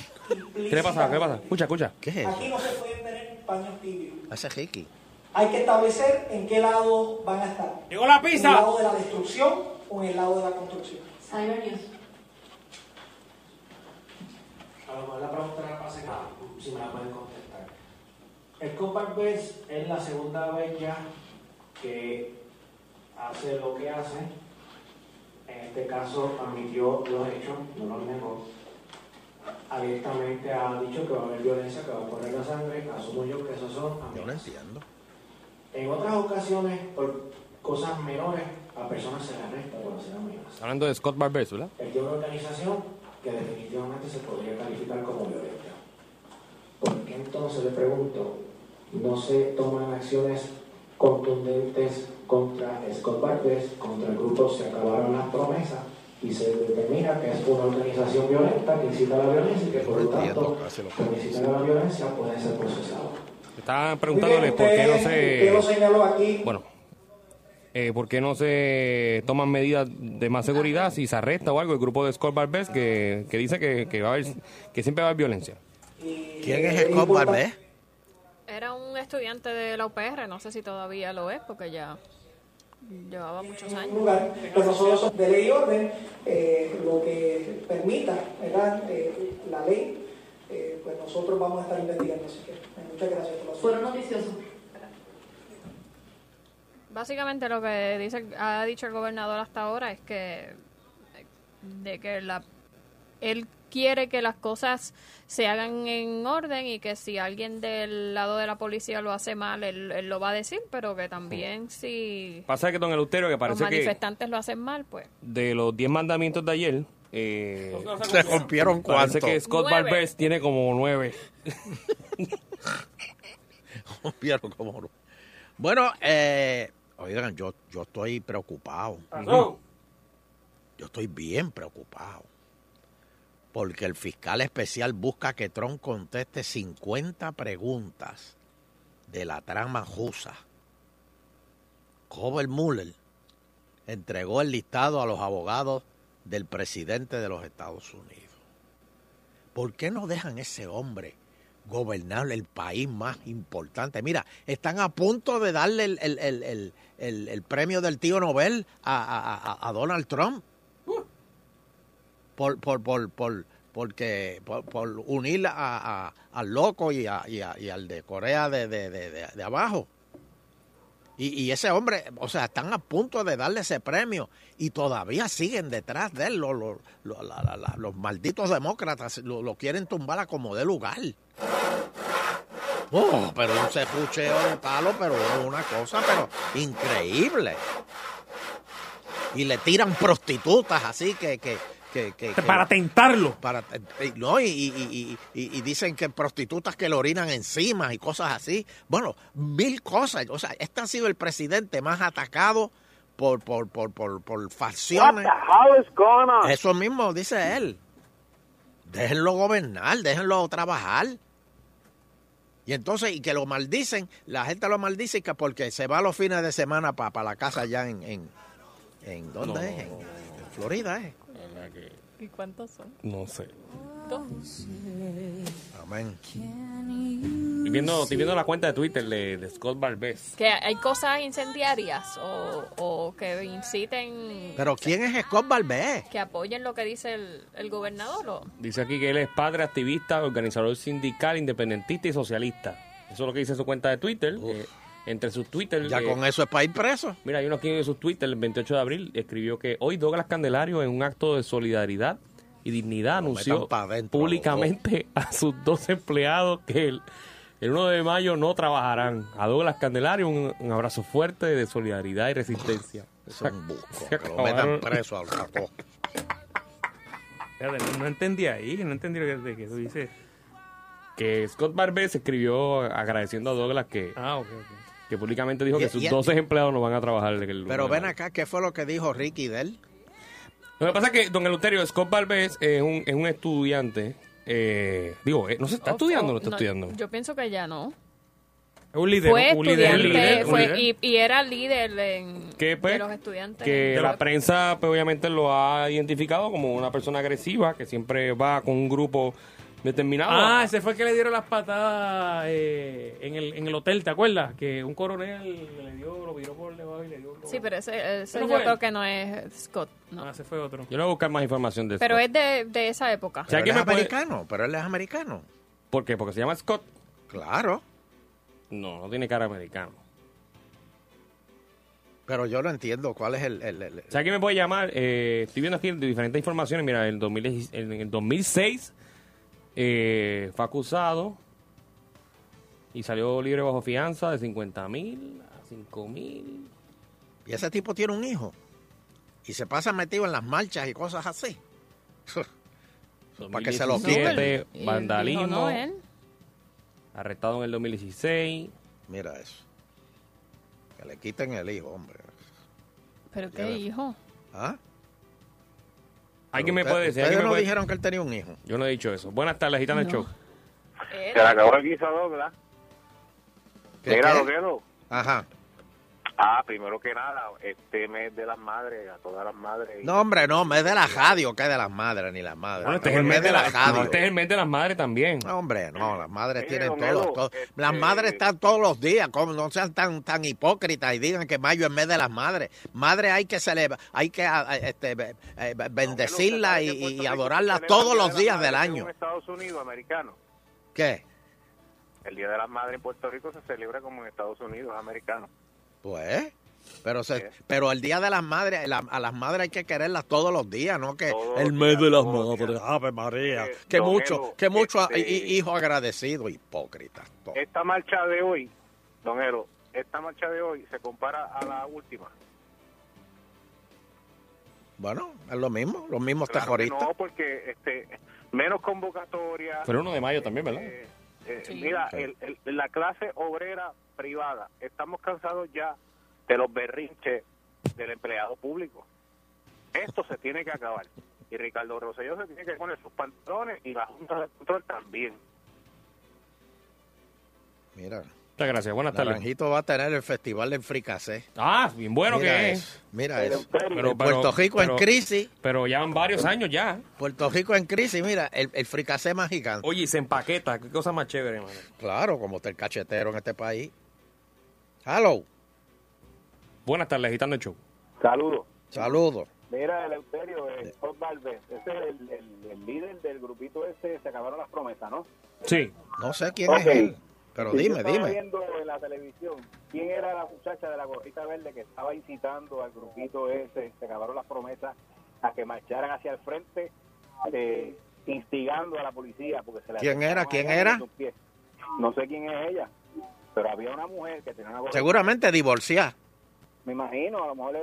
¿Qué le pasa? ¿Qué le pasa? Escucha, escucha. ¿Qué es eso? Aquí no se pueden tener paños tibios. Ese Ricky. Hay que establecer en qué lado van a estar. ¡Llegó la ¿En el pizza! lado de la destrucción o en el lado de la construcción? A lo mejor la pregunta era para secar, si me la pueden contestar. El Compact Best es la segunda vez ya que hace lo que hace. En este caso admitió los hechos, no los negó. Abiertamente ha dicho que va a haber violencia, que va a correr la sangre. Asumo yo que esos son Yo no entiendo. En otras ocasiones, por cosas menores, a personas se les arresta por hacer amenazas. Hablando de Scott Barbers, ¿verdad? Es de una organización que definitivamente se podría calificar como violenta. ¿Por qué entonces le pregunto no se toman acciones contundentes contra Scott Barbés, contra el grupo Se Acabaron las Promesas y se determina que es una organización violenta que incita a la violencia y que por lo tanto por incitar a la violencia puede ser procesado. Estaban preguntándole por qué no Usted lo se... señaló aquí. Bueno, eh, ¿por qué no se toman medidas de más seguridad si se arresta o algo el grupo de Scott Barbés que, que dice que, que, va a haber, que siempre va a haber violencia? ¿Quién es Scott Barbés? Era un estudiante de la UPR, no sé si todavía lo es, porque ya llevaba muchos años. lugar, pero nosotros de ley y orden, eh, lo que permita ¿verdad? Eh, la ley, eh, pues nosotros vamos a estar investigando. Así que eh, muchas gracias por la Fueron noticiosos. Básicamente lo que dice, ha dicho el gobernador hasta ahora es que de que la él quiere que las cosas se hagan en orden y que si alguien del lado de la policía lo hace mal, él, él lo va a decir, pero que también si Pasa que don Eleuterio, que los parece que manifestantes lo hacen mal, pues de los 10 mandamientos de ayer, eh, Se rompieron parece cuánto. que Scott Nueve. Barbés tiene como 9. Rompieron como no. Bueno, eh, oigan, yo, yo estoy preocupado. Pasó. Yo estoy bien preocupado. Porque el fiscal especial busca que Trump conteste 50 preguntas de la trama jusa. Robert Mueller entregó el listado a los abogados del presidente de los Estados Unidos. ¿Por qué no dejan ese hombre gobernar el país más importante? Mira, están a punto de darle el, el- el- el- premio del tío Nobel a, a- a- Donald Trump por, por, por, por, porque, por, unir a, al loco y, y y al de Corea de- de- de- de abajo. Y, ese hombre, o sea, están a punto de darle ese premio y todavía siguen detrás de él. Los, malditos demócratas lo, quieren tumbar a como de lugar. Oh, pero un sepucheo de palo, pero una cosa, pero increíble. Y le tiran prostitutas así que... que, que, que- que- Para tentarlo. para no y, y- y- y- y dicen que prostitutas que le orinan encima y cosas así. Bueno mil cosas. O sea este ha sido el presidente más atacado por por por por, por facciones. Eso mismo dice él. Déjenlo gobernar déjenlo trabajar. Y entonces y que lo maldicen la gente lo maldice que porque se va los fines de semana para la casa allá en en, en dónde No. es en, en Florida eh ¿Y cuántos son? No sé. Dos. amén Estoy viendo, estoy viendo la cuenta de Twitter de, de Scott Barbés. Que hay cosas incendiarias o, o que inciten, pero quién es Scott Barbé que apoyen lo que dice el, el gobernador. O, Dice aquí que él es padre, activista, organizador sindical, independentista y socialista. Eso es lo que dice su cuenta de Twitter. Eh, entre sus Twitter... ya eh, con eso es para ir preso Mira, hay uno aquí en sus Twitter, el 28 de abril, escribió que hoy Douglas Candelario, en un acto de solidaridad y dignidad, anunció dentro, públicamente a sus dos empleados que el, el 1 de mayo no trabajarán. A Douglas Candelario, un, un abrazo fuerte de solidaridad y resistencia. son bucos Se que lo metan preso al rato no, entendí ahí, no entendí lo que, de que tú dices. Que Scott Barbés escribió agradeciendo a Douglas que, Ah, ok, ok. Que públicamente dijo Y- que sus y- 12 empleados no van a trabajar. el- pero ven acá qué fue lo que dijo Ricky de él Lo que pasa es que, don Eleuterio, Scott Barbés es un, es un estudiante. eh, digo, eh, no se está estudiando o no está estudiando. Yo pienso que ya no. Es un líder. Fue un líder, un líder, un fue- líder. y, y era líder en, Que, pues, de los estudiantes. que la prensa pues, obviamente lo ha identificado como una persona agresiva que siempre va con un grupo determinado. Ah, ese fue el que le dieron las patadas eh, en, el, en el hotel, ¿te acuerdas? Que un coronel le dio, lo viró por debajo y le dio. Sí, pero ese, ese ¿Pero yo creo él? que no es Scott. No. Ah, ese fue otro. Yo le voy a buscar más información de eso. Pero es de, de esa época. pero él quién es puede- americano pero él es americano ¿Por qué? Porque se llama Scott. claro No, no tiene cara americano. pero yo no entiendo cuál es el, el- el- O sea, ¿quién me puede llamar? Eh, estoy viendo aquí diferentes informaciones. Mira, en, 2016 en el 2006 eh, fue acusado y salió libre bajo fianza de 50 mil a 5 mil. y ese tipo tiene un hijo y se pasa metido en las marchas y cosas así para que se lo quiten 2017, Y él vandalismo. dijo, no, él. Arrestado en el 2016. Mira eso. Que le quiten el hijo, hombre. ¿Pero qué hijo? ¿Ah? ¿Alguien me puede decir? Ustedes ¿Alguien me no puede- dijeron que él tenía un hijo. Yo no he dicho eso. Buenas tardes, Gitano el Show. Se le acabó el guiso a Douglas. ¿Qué, Mira, qué? lo quedo. Ajá. Ah, primero que nada, este mes de las madres, a todas las madres. No, hombre, no, mes de la radio, que de las madres, ni las madres. Bueno, este es el mes de la, no, este es el mes de las madres también. No, hombre, no, las madres tienen todos, Edo, todos- este- Las madres están todos los días, como no sean tan tan hipócritas y digan que mayo es mes de las madres. Madre hay que celebrar, hay que a- a- este, eh, bendecirla y, y adorarla todos los días del año. En Estados Unidos, americano. ¿Qué? El Día de las Madres en Puerto Rico se celebra como en Estados Unidos, americano. Pues, pero se, pero el día de las madres, la- a las madres hay que quererlas todos los días, no que el mes de las madres, Ave María. Eh, que mucho, que mucho este- hijo agradecido, hipócrita. todo. Esta marcha de hoy, don Ero, esta marcha de hoy se compara a la última. Bueno, es lo mismo, los mismos Claro terroristas. no, porque este, menos convocatoria. Pero uno de mayo también, ¿verdad? Eh, eh, Mira, el- el- la clase obrera privada, estamos cansados ya de los berrinches del empleado público. Esto se tiene que acabar. Y Ricardo Rosselló se tiene que poner sus pantalones y la Junta de Control también. Mira. Muchas gracias, buenas tardes. Naranjito va a tener el festival del fricasé. Ah, bien bueno Mira que eso, es. Mira eso. Pero- Puerto Rico pero- en crisis. Pero ya van varios años ya. Puerto Rico en crisis, mira, el, el fricasé más gigante. Oye, y se empaqueta. Qué cosa más chévere, mano. Claro, como está el cachetero en este país. Hello. Buenas tardes, Gitano el Show. Saludos. Saludos. Mira, Eleuterio, eh, Scott Valvez, ese es el, el- el líder del grupito ese, se acabaron las promesas, ¿no? Sí. No sé quién es él, pero Sí, yo dime, estaba dime. viendo en la televisión quién era la muchacha de la gorrita verde que estaba incitando al grupito ese, se acabaron las promesas, a que marcharan hacia el frente, eh, instigando a la policía. porque se le ¿Quién era? ¿Quién era? No sé quién es ella, pero había una mujer que tenía una gorrita. Seguramente divorciada. Me imagino, a lo mejor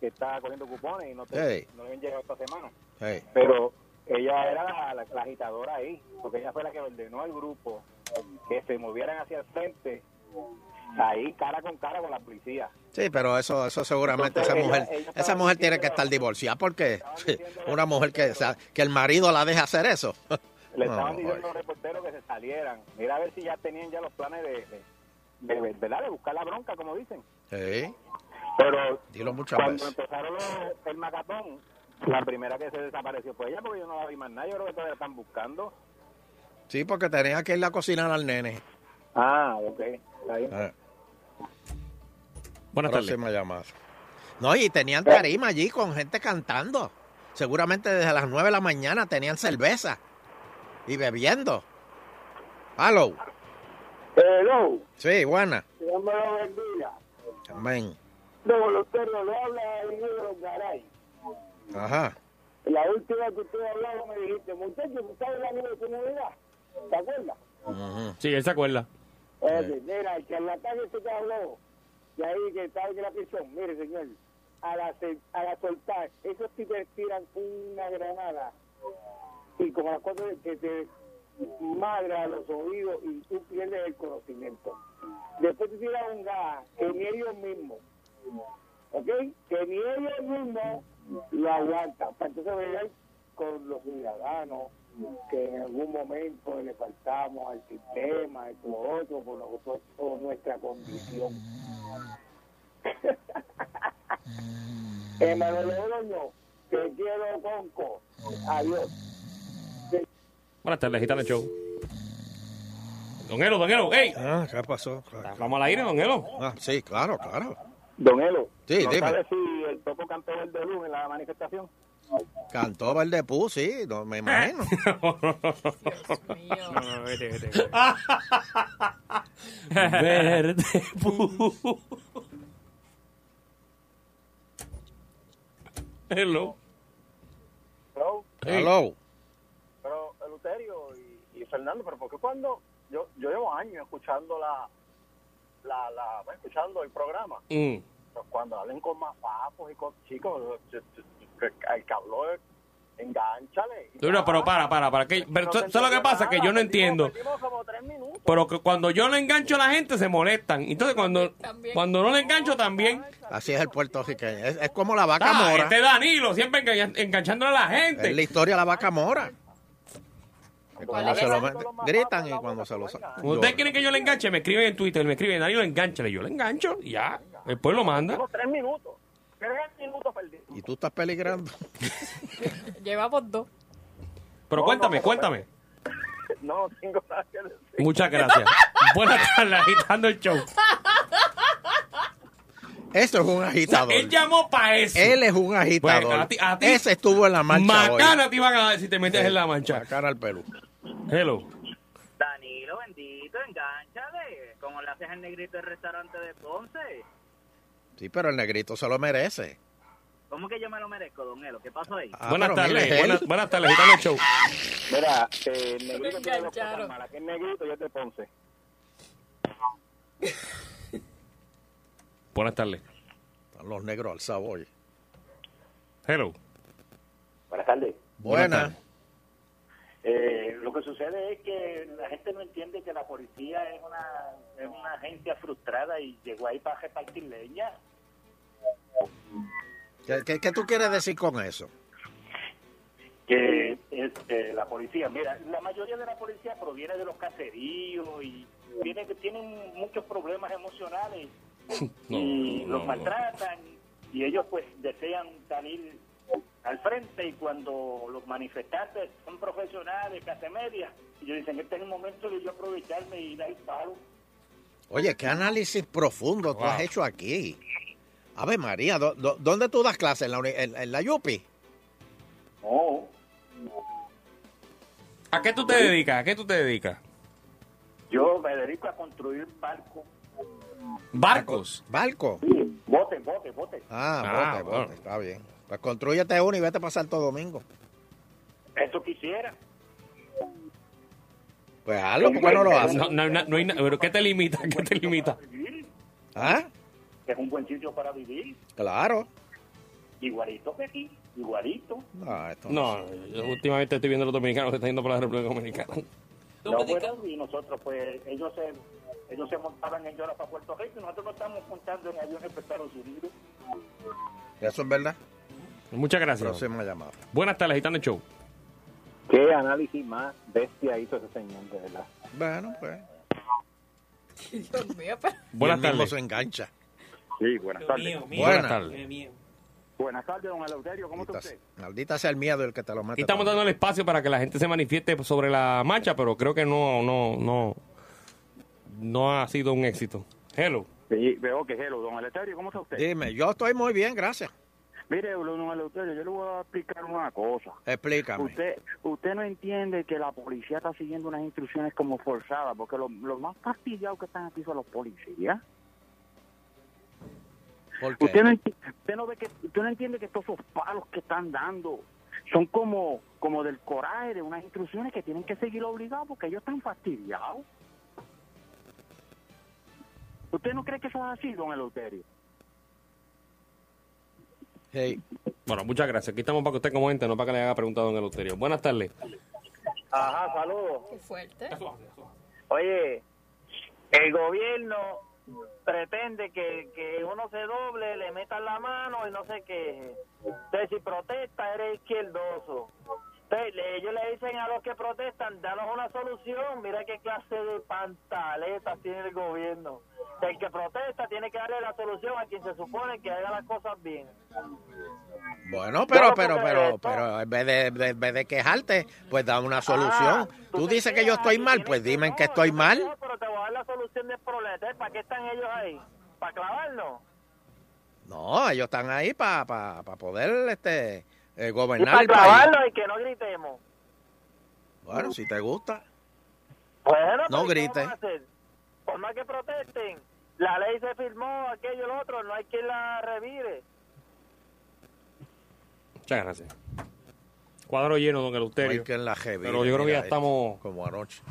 que está cogiendo cupones y no, te, Hey. no le habían llegado esta semana. Hey. Pero ella era la, la- la agitadora ahí, porque ella fue la que ordenó al grupo que se movieran hacia el frente, ahí cara con cara con la policía. Sí, pero eso, eso seguramente Entonces, esa mujer, ella esa mujer tiene que estar divorciada porque sí, una mujer que, o sea, que el marido la deja hacer eso. Le estaban diciendo a los reporteros que se salieran. Mira a ver si ya tenían ya los planes de, de, de- ¿verdad? de buscar la bronca, como dicen. Sí. Pero Dilo muchas cuando veces. empezaron los- el macatón, la primera que se desapareció fue ella, porque yo no la vi más nada. Yo creo que todavía están buscando. Sí, porque tenía que ir a cocinar al nene. Ah, ok. Está bien. Eh. Buenas tardes. Próxima llamada. No, y tenían tarima allí con gente cantando. Seguramente desde las 9 de la mañana tenían cerveza y bebiendo. Hello. Hello. Sí, buena. Dios me lo bendiga. Amén. Eleuterio, le habla el negro Garay. Ajá. La última que usted hablaba me dijiste, muchachos, ¿tú sabes la de comunidad? ¿Te acuerdas? Sí, él se acuerda. Ok, mira, el charlatán este que habló, de ahí que estaba en la prisión, mire señor, a la, a la soltar, esos tipos tiran una granada y como las cosas que te magra los oídos y tú pierdes el conocimiento. Después te tiran un gas que ni ellos mismos, ¿ok? Que ni ellos mismos lo aguantan. Para entonces ver con los ciudadanos que en algún momento le faltamos al sistema, esto, lo otro, por, nosotros, por nuestra condición. Emanuel Oroño, te quiero, Conco. Adiós. Buenas tardes, Gitano el Show. Don Elo, Don Elo, ¡ey! Ah, ¿qué pasó? Vamos al aire, Don Elo. Ah, sí, claro, claro. Don Elo, Sí, ¿no dime. sabe si el topo cantó el de luz en la manifestación? Cantó Verde Pú, sí, no, me imagino. No, vete, vete, vete. Verde pu. Hello. Hello. Hello. Pero Eleuterio y, y Fernando, pero ¿por qué cuando yo, yo llevo años escuchando la, la, la escuchando el programa, Mm. pero cuando hablen con más papos y con chicos, yo- yo- el que habló Engánchale. Pero, pero para, para, para. Que, pero, ¿sabes lo que pasa? Que yo no entiendo. Pero que cuando yo le engancho a la gente se molestan. Entonces cuando, cuando no le engancho también. Así es el puertorriqueño. Es, es como la vaca Ah, mora. este Danilo siempre engan- enganchándole a la gente. Es la historia de la vaca mora. Que cuando se lo meten, gritan y cuando se lo sacan. Cuando ustedes quieren que yo le enganche, me escriben en Twitter, me escriben, Danilo, enganchale. Yo le engancho y ya. Después lo manda. Tres minutos. Tres minutos perdidos. Y tú estás peligrando. Llevamos dos. Pero cuéntame, cuéntame. No, no tengo nada que decir. Muchas gracias. Buenas tardes, agitando el show. Eso es un agitador. Él llamó para eso. Él es un agitador. Bueno, a ti- a ti- Ese estuvo en la marcha hoy. Macana te iban a dar si te metes en la mancha. Macana al Perú. Hello. Danilo, bendito, engánchale. Como le haces al negrito del restaurante de Ponce. Sí, pero el negrito se lo merece. ¿Cómo que yo me lo merezco, don Elo? ¿Qué pasó ahí? Ah, buenas tardes, buenas, buenas tardes, agitando el show. Mira, eh, el negrito tiene dos cosas malas. Que es negrito y es de Ponce. Buenas tardes. Están los negros al sabor. Hello. Buenas tardes. Buenas. Eh, lo que sucede es que la gente no entiende que la policía es una, es una agencia frustrada y llegó ahí para repartir leña. ¿Qué, qué, qué tú quieres decir con eso? Que es, eh, la policía, mira, la mayoría de la policía proviene de los caseríos y viene, tienen muchos problemas emocionales y No, los no, maltratan y ellos pues desean salir al frente y cuando los manifestantes son profesionales, clase media, ellos dicen este es el momento de yo aprovecharme y dar el palo. Oye, qué análisis profundo tú Wow. has hecho aquí. Ave María, ¿dó- dó- ¿dónde tú das clases? ¿En la, uni- en, en la Yupi? No, ¿A qué tú te dedicas? ¿A qué tú te dedicas? yo me dedico a construir barcos, Barcos. ¿Barco? botes, botes, botes. Ah, Ah, bote, bueno. bote, está bien. Pues construyete uno y vete para Santo Domingo. Eso quisiera. Pues hazlo, ¿por qué no lo haces? No, no, no, no hay ¿Pero qué te limita? ¿Qué te limita? ¿Ah? Es un buen sitio para vivir, Claro. igualito que aquí, igualito. No, esto No, yo últimamente estoy viendo a los dominicanos que están yendo para la República Dominicana. No, bueno, y nosotros, pues, ellos se, ellos se montaban en llora para Puerto Rico y nosotros nos estamos montando en aviones para Estados Unidos. Eso es verdad. Muchas gracias. Próxima llamada. Buenas tardes, agitando el show. ¿Qué análisis más bestia hizo ese señor, de verdad? Bueno, pues. Dios mío, pero... Buenas y tardes. se engancha. Sí, buenas tardes. Buenas. tardes. Buenas tardes, don Eleuterio. ¿Cómo está Maldita, usted? maldita sea el miedo el que te lo mete. Aquí estamos dando el espacio para que la gente se manifieste sobre la marcha, pero creo que no, no, no, no ha sido un éxito. Hello. Sí, veo que hello, don Eleuterio. ¿Cómo está usted? Dime, yo estoy muy bien, gracias. Mire, don Eleuterio, yo le voy a explicar una cosa. Explícame. Usted, usted no entiende que la policía está siguiendo unas instrucciones como forzadas, porque los, los más fastidiados que están aquí son los policías. ¿Por qué? Usted no, usted no ve que usted no entiende que todos esos palos que están dando son como como del coraje de unas instrucciones que tienen que seguir obligados porque ellos están fastidiados. ¿Usted no cree que eso es así, don Eleuterio? Hey, Bueno, muchas gracias. Aquí estamos para que usted comente, no para que le haga preguntas a don Eleuterio. Buenas tardes. Ajá, saludos. Qué fuerte. Oye, el gobierno pretende que, que uno se doble, le metan la mano y no sé qué. Entonces, si protesta, eres izquierdoso. Ellos le dicen a los que protestan, danos una solución. Mira qué clase de pantaletas tiene el gobierno. El que protesta tiene que darle la solución a quien se supone que haga las cosas bien. Bueno, pero, pero, pero, pero, en vez de, en vez de quejarte, pues da una solución. Tú dices que yo estoy mal, pues dime qué estoy mal. Pero te voy a dar la solución del problema. ¿Para qué están ellos ahí? ¿Para clavarnos? No, ellos están ahí para poder este eh, Y gobernar para el país. clavarnos y que no gritemos. Bueno, si te gusta. Bueno, No ¿y qué grites. Por más que protesten, la ley se firmó, aquello, lo otro, no hay quien la revire. Muchas gracias. Cuadro lleno, don No Eleuterio. hay quien la revire. Pero yo creo que ya estamos... Como anoche.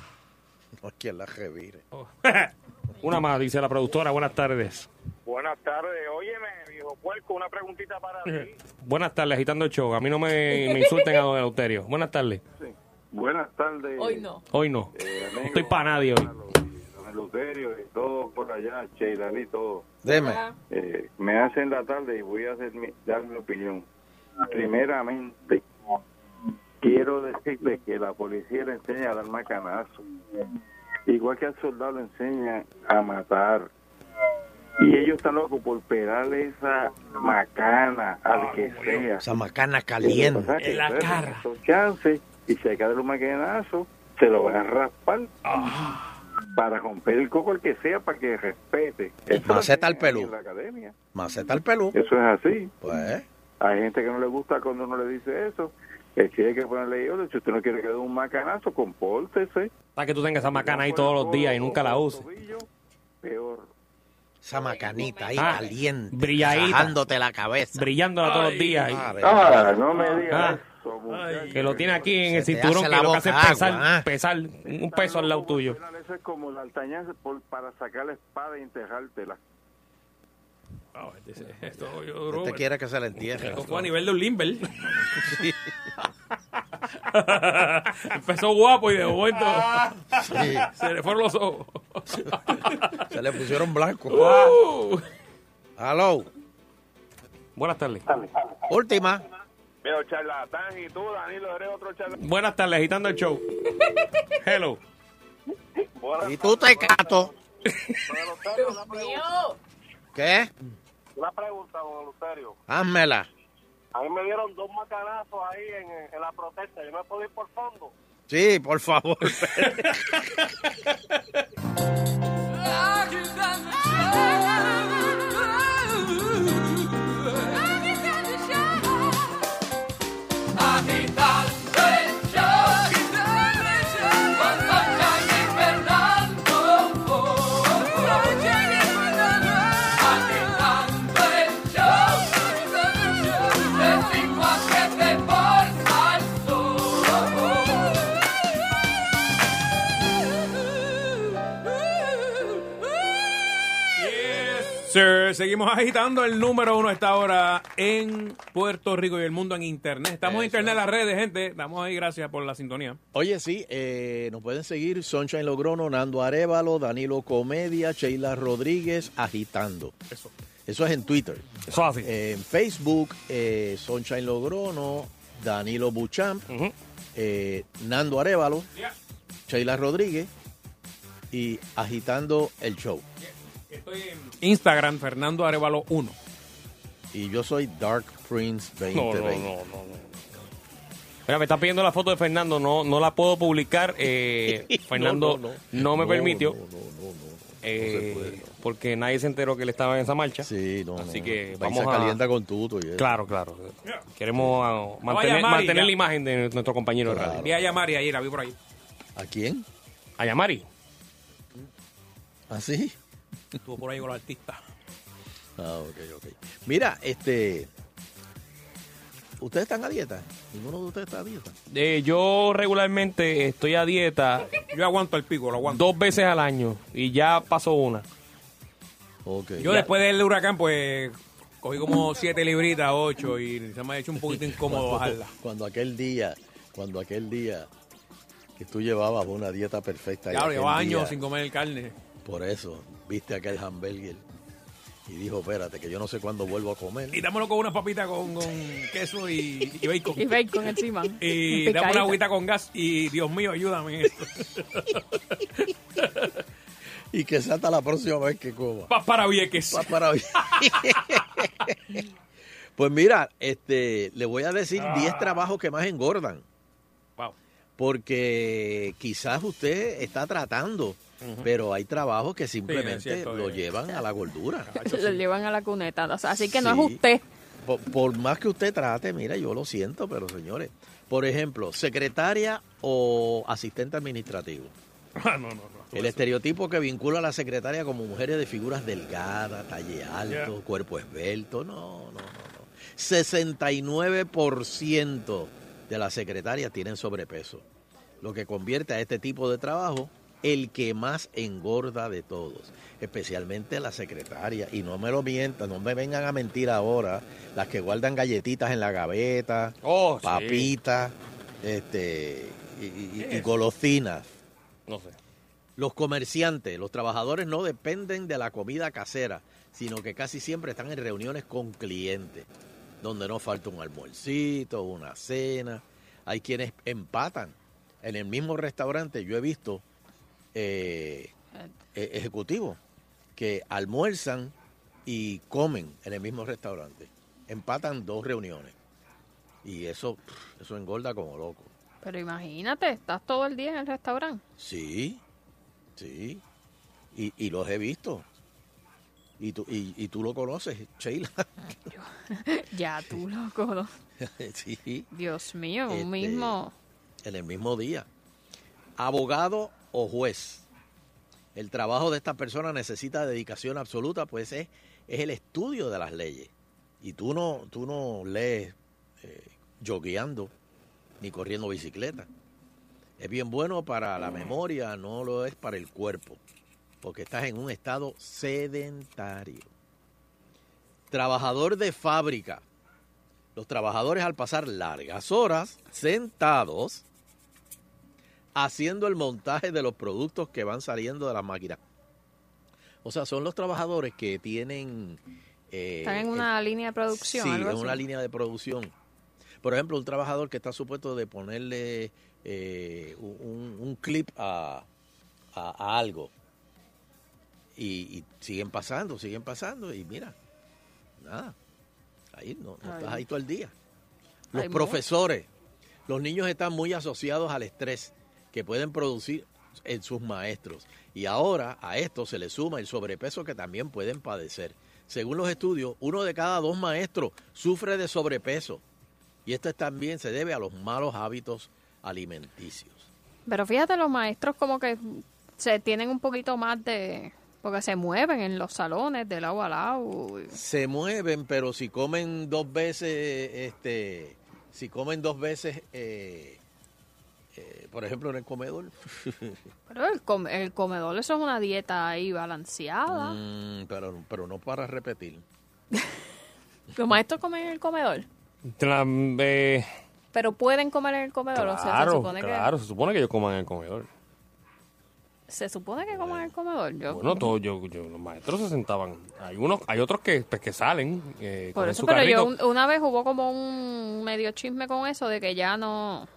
No hay quien la revire. Una más, dice la productora. Buenas tardes. Buenas tardes. Óyeme, puerco, una preguntita para ti. Buenas tardes, agitando el show. A mí no me, me insulten a don Eleuterio. Buenas tardes. Buenas tardes. Hoy no. Hoy no. Eh, No amigo, estoy para nadie hoy. Don Eleuterio y todo por allá, Sheila y todo. Deme. Eh, me hacen la tarde y voy a hacer mi, dar mi opinión. Primeramente, quiero decirle que la policía le enseña a dar macanazo. Igual que al soldado le enseña a matar. Y ellos están locos por pegarle esa macana al que sea. Esa macana caliente. En la cara. esos chances y si hay que darle un maquinazo, se lo van a raspar para romper el coco al que sea para que respete. Eso lo Maceta al pelú. en la academia. Maceta al pelú. Eso es así. Pues. Hay gente que no le gusta cuando uno le dice eso. Que tiene que ponerle yo, si usted no quiere que dé un macanazo, compórtese. Para que tú tengas esa macana ahí todos los días y nunca la uses. Peor. Esa macanita ahí Ah, caliente. Rajándote la cabeza. Brillándola todos los días. Ah, no me digas Ah. muchacho. Que lo tiene aquí en el cinturón que la lo que hace es pesar, agua, ¿ah? pesar un peso al lado tuyo. Eso es como la altaña para sacar la espada y enterrártela. Esto, yo, Usted quiere que se le entierre. Esto fue a nivel de un limber. Empezó guapo y de momento Sí. se le fueron los ojos. Se le pusieron blancos. Uh. Hello. Buenas tardes. Última. Pero charlatán y tú, Danilo, eres otro charlatán. Buenas tardes, agitando el show. Hello. Y tú te cato. ¿Qué? Una pregunta, don Luterio. Házmela. A mí me dieron dos macanazos ahí en, en la protesta. ¿Yo me puedo ir por fondo? Sí, por favor. Agitando Sir, seguimos agitando el número uno a esta hora en Puerto Rico y el mundo en internet. Estamos en internet las redes, gente. Estamos ahí, gracias por la sintonía. Oye, sí, eh, nos pueden seguir Sunshine Logrono, Nando Arevalo, Danilo Comedia, Sheila Rodríguez, agitando. Eso. Eso es en Twitter. Eso así. En Facebook, eh, Sunshine Logrono, Danilo Buchamp, eh, Nando Arevalo, Sheila Rodríguez y agitando el show. Estoy en Instagram, Fernando Arevalo 1. Y yo soy Dark Prince No, 2020. no, no, no, no. Mira, me está pidiendo la foto de Fernando, no, no la puedo publicar. eh, Fernando no, no, no. me No, permitió. no, no, no, no. eh, No se puede, Porque nadie se enteró que él estaba en esa marcha. Sí, no, Así no. que vamos a... calienta con tuto y eso. Claro, claro. Queremos mantener, mantener la imagen de nuestro compañero de radio. Vi a Yamari ayer, la vi por ahí. ¿A quién? ¿A Yamari? ¿Ah, sí? Estuvo por ahí con los artistas. Ah, ok, ok. Mira, este... ¿Ustedes están a dieta? ¿Ninguno de ustedes está a dieta? Eh, yo regularmente estoy a dieta Yo aguanto el pico, lo aguanto. dos veces al año y ya pasó una. Ok. Yo después del huracán, pues, cogí como siete libritas, ocho, y se me ha hecho un poquito incómodo Cuando- bajarla. Cuando aquel día, cuando aquel día que tú llevabas una dieta perfecta. Claro, llevaba años sin comer carne. Por eso, viste aquel hamburger y dijo, espérate, que yo no sé cuándo vuelvo a comer. Y dámoslo con una papita con, con queso y, y bacon. Y bacon encima. Y Picadita. dame una agüita con gas y Dios mío, ayúdame en esto. Y que sea hasta la próxima vez que coma. Vas para Vieques. Va para hoy. pues mira, este, le voy a decir 10 trabajos que más engordan. Wow. Porque quizás usted está tratando, pero hay trabajos que simplemente cierto, lo eh. llevan a la gordura. Lo llevan a la cuneta. O sea, así que no Sí. es usted. Por, por más que usted trate, mira, yo lo siento, pero señores, por ejemplo, secretaria o asistente administrativo. Ah, no, no, no. El estereotipo que vincula a la secretaria como mujeres de figuras delgadas, talle alto, Yeah. cuerpo esbelto. No, no, no, no. 69% de las secretarias tienen sobrepeso, lo que convierte a este tipo de trabajo el que más engorda de todos, especialmente la secretaria. Y no me lo mientan, no me vengan a mentir ahora, las que guardan galletitas en la gaveta, Oh, sí. papitas, este, y, y- y golosinas. No sé. Los comerciantes, los trabajadores no dependen de la comida casera, sino que casi siempre están en reuniones con clientes, donde no falta un almuercito, una cena. Hay quienes empatan. En el mismo restaurante yo he visto eh, eh, ejecutivos que almuerzan y comen en el mismo restaurante. Empatan dos reuniones. Y eso, eso engorda como loco. Pero imagínate, estás todo el día en el restaurante. Sí, sí. Y, y los he visto. Y tú, y, y tú lo conoces, Sheila. ya tú, loco. sí. Dios mío, Este, un mismo. En el mismo día. Abogado o juez. El trabajo de esta persona necesita dedicación absoluta, pues es, el estudio de las leyes. Y tú no, tú no lees eh, yogueando ni corriendo bicicleta. Es bien bueno para la memoria, no lo es para el cuerpo, porque estás en un estado sedentario. Trabajador de fábrica. Los trabajadores al pasar largas horas sentados haciendo el montaje de los productos que van saliendo de las máquinas. O sea, son los trabajadores que tienen... eh, Están en el- una línea de producción. Sí, en una línea de producción. Por ejemplo, un trabajador que está supuesto de ponerle eh, un, un clip a, a- a algo. Y, y siguen pasando, siguen pasando. Y mira, nada. Ahí no, estás ahí todo el día. Los profesores. Los niños están muy asociados al estrés que pueden producir en sus maestros. Y ahora a esto se le suma el sobrepeso que también pueden padecer. Según los estudios, uno de cada dos maestros sufre de sobrepeso. Y esto también se debe a los malos hábitos alimenticios. Pero fíjate, los maestros como que se tienen un poquito más de... Porque se mueven en los salones de lado a lado. Se mueven, pero si comen dos veces, este, si comen dos veces, eh, eh, por ejemplo, en el comedor. Pero el, com- el comedor, eso es una dieta ahí balanceada. Mm, pero, pero no para repetir. Los maestros comen en el comedor. Eh, Pero pueden comer en el comedor. o sea, se claro, supone claro, se supone que ellos coman en el comedor. que... Se supone que comen en el comedor. Yo, Bueno, todos yo, yo- los maestros se sentaban. Hay unos, hay otros que, pues, que salen. Eh, Por eso, su pero yo un- una vez hubo como un medio chisme con eso de que ya no...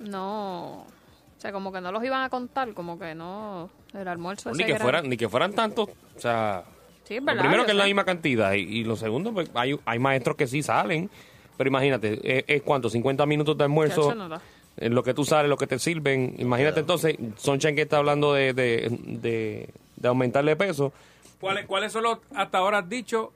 No... O sea, como que no los iban a contar, como que no... El almuerzo ni ese que era- fueran, ni que fueran tantos, o sea, Sí, es lo primero que es la misma cantidad y, y lo segundo, pues, hay, hay maestros que sí salen, pero imagínate, es, es cuánto, 50 minutos de almuerzo, en lo que tú sales, lo que te sirven, imagínate entonces, Sonchen que está hablando de, de, de, de aumentarle peso, ¿Cuáles, ¿Cuáles son los hasta ahora has dicho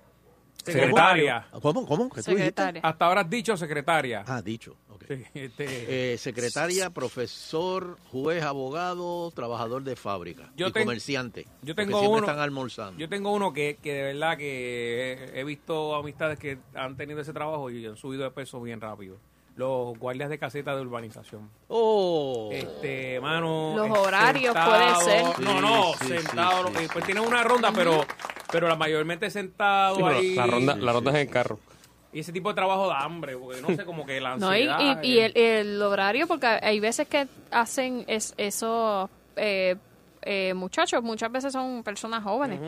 secretaria? ¿Cómo? ¿Cómo? ¿Qué tú dijiste? Secretaria. Hasta ahora has dicho secretaria. Ah, dicho. Sí, este, Eh, secretaria, profesor, juez, abogado, trabajador de fábrica Yo y ten- comerciante. yo tengo siempre uno- están almorzando. Yo tengo uno que, que de verdad que he, he visto amistades que han tenido ese trabajo y han subido de peso bien rápido. Los guardias de caseta de urbanización. Oh. Este, mano. Los horarios sentado- puede ser. No, no, Sí, sentado. sí, lo que- sí, pues tienen una ronda, pero pero la mayormente sentado ahí. la ronda, la ronda es en el carro. Y ese tipo de trabajo da hambre, porque no sé, como que la No, y, ansiedad. y, y el, el horario, porque hay veces que hacen es, esos eh, eh, muchachos, muchas veces son personas jóvenes,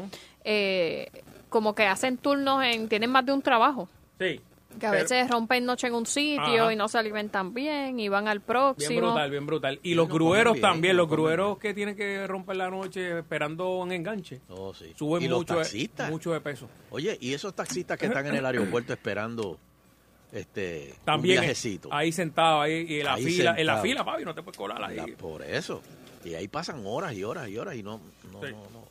eh, como que hacen turnos en, tienen más de un trabajo. Sí. Que a Pero- veces rompen noche en un sitio Ajá. y no se alimentan bien y van al Bien próximo. brutal, bien brutal. Y los no grueros bien, también, no los grueros que tienen que romper la noche esperando un enganche. Oh, sí. Suben y los mucho, de- taxistas. mucho de peso. Oye, y esos taxistas que están en el aeropuerto esperando este También un eh, viajecito. ahí sentado, ahí, y en la Ahí fila, en la sentado. fila, papi, no te puedes colar ahí. La- por eso. Y ahí pasan horas y horas y horas y no no, Sí. no, no,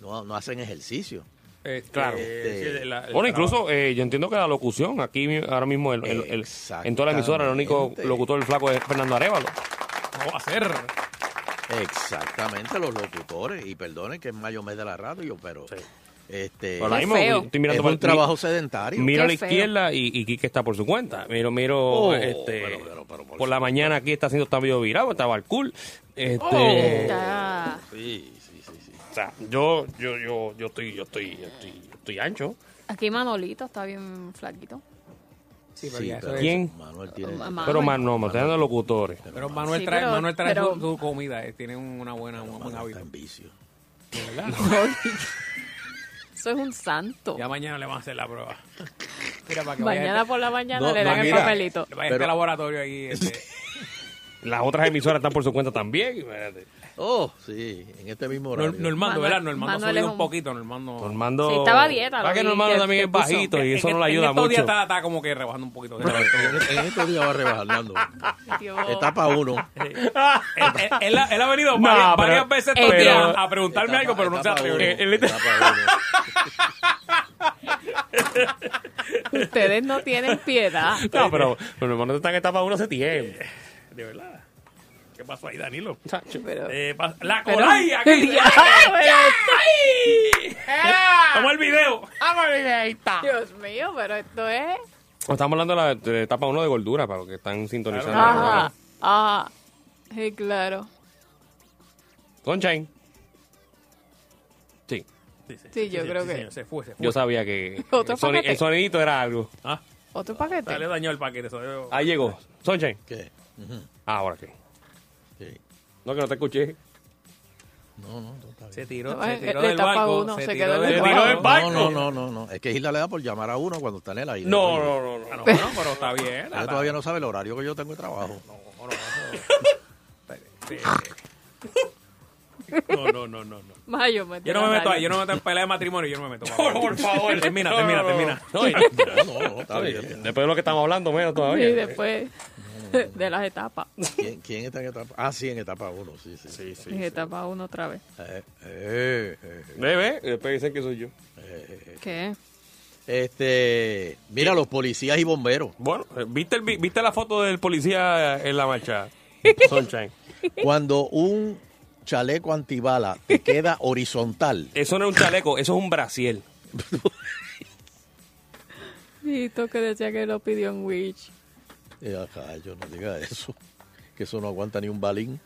no- no hacen ejercicio. Este, Claro. sí, la- el Bueno, incluso eh, yo entiendo que la locución, aquí mi- ahora mismo el, el- el- en toda la emisora, el único locutor del flaco es Fernando Arevalo. ¿Cómo va a ser? Exactamente, los locutores. Y perdonen que es mayo mes de la radio, pero Este, Ahora es mismo, estoy mirando es un trabajo sedentario. Miro a la izquierda y, y Quique está por su cuenta. Miro, miro, Oh, este, por, la mañana aquí está haciendo está medio virado, estaba al cool. Este, Está- Sí, sí, sí, sí. O sea, yo, yo, yo, yo estoy, yo estoy, yo estoy, yo estoy ancho. Aquí Manolito está bien flaquito. Sí, pero Sí, pero ¿Quién? Manuel tiene... Manuel. Pero más no, estoy dando locutores. Pero Manuel Sí, trae, pero- Manuel trae pero- su, su comida, eh, tiene una buena, un buen hábito. en vicio. ¿De verdad? Eso es un santo. Ya mañana le vamos a hacer la prueba. Mira, para que vaya Mañana este- por la mañana No, le no, dan el mira. papelito. vaya a este laboratorio ahí. Este, Las otras emisoras están por su cuenta también. espérate. Oh, sí, en este mismo Nor- horario. Normando, ¿verdad? Normando ha Manuel subido es un un- poquito. Normando. Normando. Sí, estaba a dieta, Para que Normando también es puso. bajito y eso en, no le en ayuda estos días mucho. está, está como que rebajando un poquito. En, en estos días va rebajando. Dios. Etapa 1. él, él- él ha, él ha venido No, varias, pero- varias veces pero- días a preguntarme algo, pero no se atreve. Él- él- Ustedes no tienen piedad. No, pero pero Normando está en etapa uno hace tiempo. De verdad. ¿Qué pasó ahí, Danilo? Pero- Eh, la pero- colay aquí. Ya, ¡Ay! Toma el video. Dios mío, pero esto es... Estamos hablando de la de etapa 1 de gordura, para los que están sintonizando. Ajá, ajá. Sí, claro. Sunshine. Sí, Sí, yo creo que- señor, Se fue, se fue. yo sabía que Otro el, soni- paquete. el sonidito era algo. Ah, ¿Otro paquete? dale dañó el paquete. Ahí llegó. Sunshine. ¿Qué? Ujú. Ah, ahora sí. Sí. No, que no te escuché. No, no, no está bien. Se tiró, No, se eh, tiró del barco. uno, se, quedó en del barco. del barco. No, no, no, no, no. Es que Gilda le da por llamar a uno cuando está en el aire. No, no, no, no. No, no, pero está bien. Ella todavía no sabe el horario que yo tengo de trabajo. No, no, no, no. no. Mayo, me Yo no me meto ahí, yo no me meto en pelea de matrimonio, yo no me meto. Por favor. Termina, No, termina, no, no. termina. No, No, no, no, está bien. Después de lo que estamos hablando, menos Sí, todavía. después de las etapas. ¿Quién, quién está en etapa? Ah, sí, en etapa 1, sí, sí. sí, sí. En etapa uno otra vez. Eh, eh, eh, y después dicen que soy yo. eh. ¿Qué? Este, mira, los policías y bomberos. Bueno, eh, ¿viste, el vi- ¿viste la foto del policía en la marcha? Sunshine. Cuando un chaleco antibala te queda horizontal, Eso no es un chaleco, eso es un brasiel. Vito que decía que lo pidió en Wish. eh, ajá, yo no diga eso, que eso no aguanta ni un balín,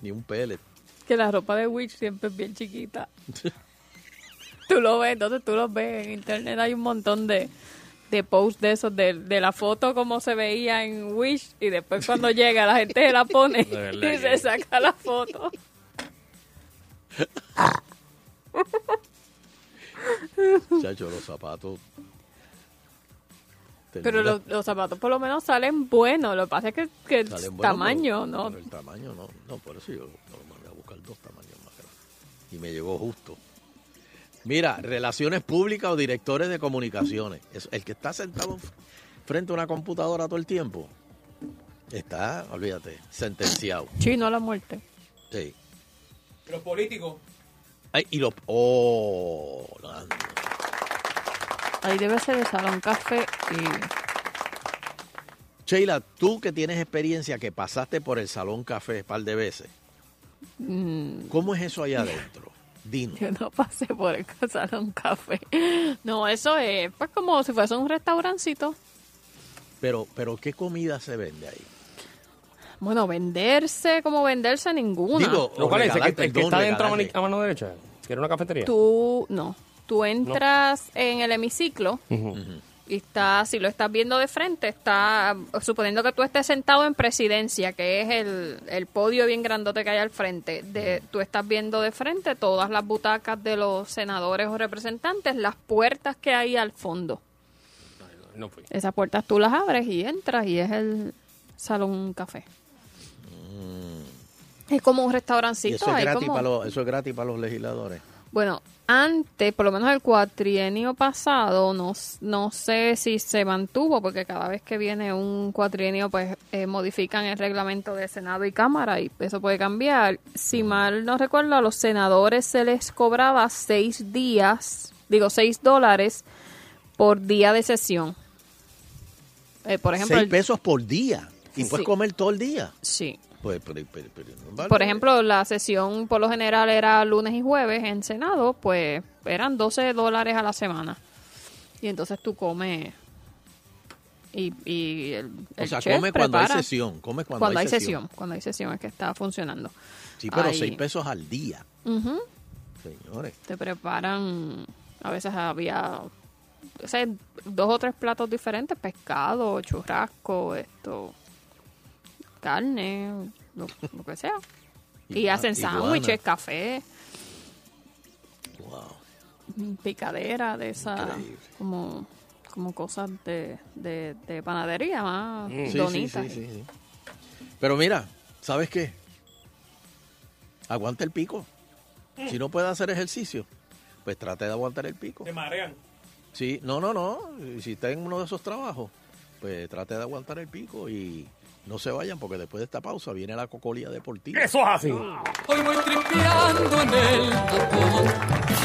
ni un pellet. Que la ropa de Wish siempre es bien chiquita. tú lo ves, entonces tú lo ves en internet. Hay un montón de, de posts de esos, de, de la foto como se veía en Wish. Y después cuando llega la gente se la pone y que- se saca la foto. Chacho, los zapatos. Pero los, los zapatos por lo menos salen buenos. Lo que pasa es que, que el buenos, tamaño, pero- ¿no? pero el tamaño no, no, por eso yo no, mandé a buscar dos tamaños más grandes. Y me llegó justo. Mira, relaciones públicas o directores de comunicaciones. Es- el que está sentado frente a una computadora todo el tiempo, está, olvídate, sentenciado. Chino a la muerte. Sí. Los políticos. Ay, y lo... Oh. Ahí debe ser el salón café y... Sheila, tú que tienes experiencia, que pasaste por el Salón Café un par de veces, mm, ¿cómo es eso allá adentro? Dinos. Yo no pasé por el salón café. No, eso es pues como si fuese un restaurancito. Pero, pero ¿qué comida se vende ahí? Bueno, venderse, como venderse ninguna. Digo, ¿Lo cual es? ¿El que, el está dentro a mano derecha? ¿Que era una cafetería? Tú, no. Tú entras en el hemiciclo y está, si lo estás viendo de frente, está, suponiendo que tú estés sentado en presidencia, que es el, el podio bien grandote que hay al frente, de, tú estás viendo de frente todas las butacas de los senadores o representantes, las puertas que hay al fondo. No fui. Esas puertas tú las abres y entras y es el salón café. Es como un Mm. ¿Y restaurancito. eso es, hay gratis como- para los, eso es gratis para los legisladores? Bueno, antes, por lo menos el cuatrienio pasado, no, no sé si se mantuvo, porque cada vez que viene un cuatrienio, pues eh, modifican el reglamento de Senado y Cámara y eso puede cambiar. Si mal no recuerdo, a los senadores se les cobraba seis días, digo, seis dólares por día de sesión. Eh, por ejemplo, Seis pesos por día. Y puedes Sí. comer todo el día. Sí. Pues, pero- pero- pero no vale. Por ejemplo, la sesión por lo general era lunes y jueves en Senado, pues eran 12 dólares a la semana. Y entonces tú comes y, y el, O el sea, chef come cuando hay sesión, come cuando hay sesión. Cuando hay sesión es que está funcionando. Sí, pero Ahí. 6 pesos al día, señores. Te preparan, a veces había o sea, dos o tres platos diferentes, pescado, churrasco, esto, carne, lo, lo que sea. Y, hacen sándwiches, café, Wow. mm, picadera de esa, Increíble. como, como cosas de, de, de panadería, más Sí, sí, donitas. sí, sí, sí. Pero mira, ¿sabes qué? Aguanta el pico. Si no puede hacer ejercicio, pues trate de aguantar el pico. Se marean. Sí, no, no, no. Si está en uno de esos trabajos, pues trate de aguantar el pico y no se vayan porque después de esta pausa viene la cocolía deportiva. Eso es así. Hoy voy tripeando en el tapón,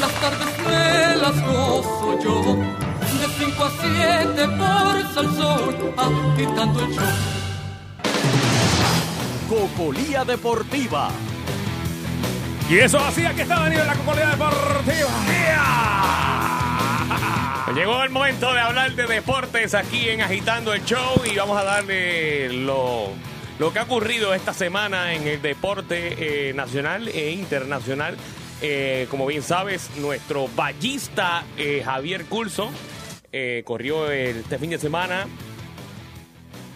las tardes me las gozo yo, de 5 a 7 por Salsón, agitando el show. Cocolía Deportiva. Y eso así, aquí está Daniel la Cocolía Deportiva. Llegó el momento de hablar de deportes aquí en Agitando el Show y vamos a darle lo, lo que ha ocurrido esta semana en el deporte eh, nacional e internacional. Eh, como bien sabes, nuestro ballista eh, Javier Curso corrió el- este fin de semana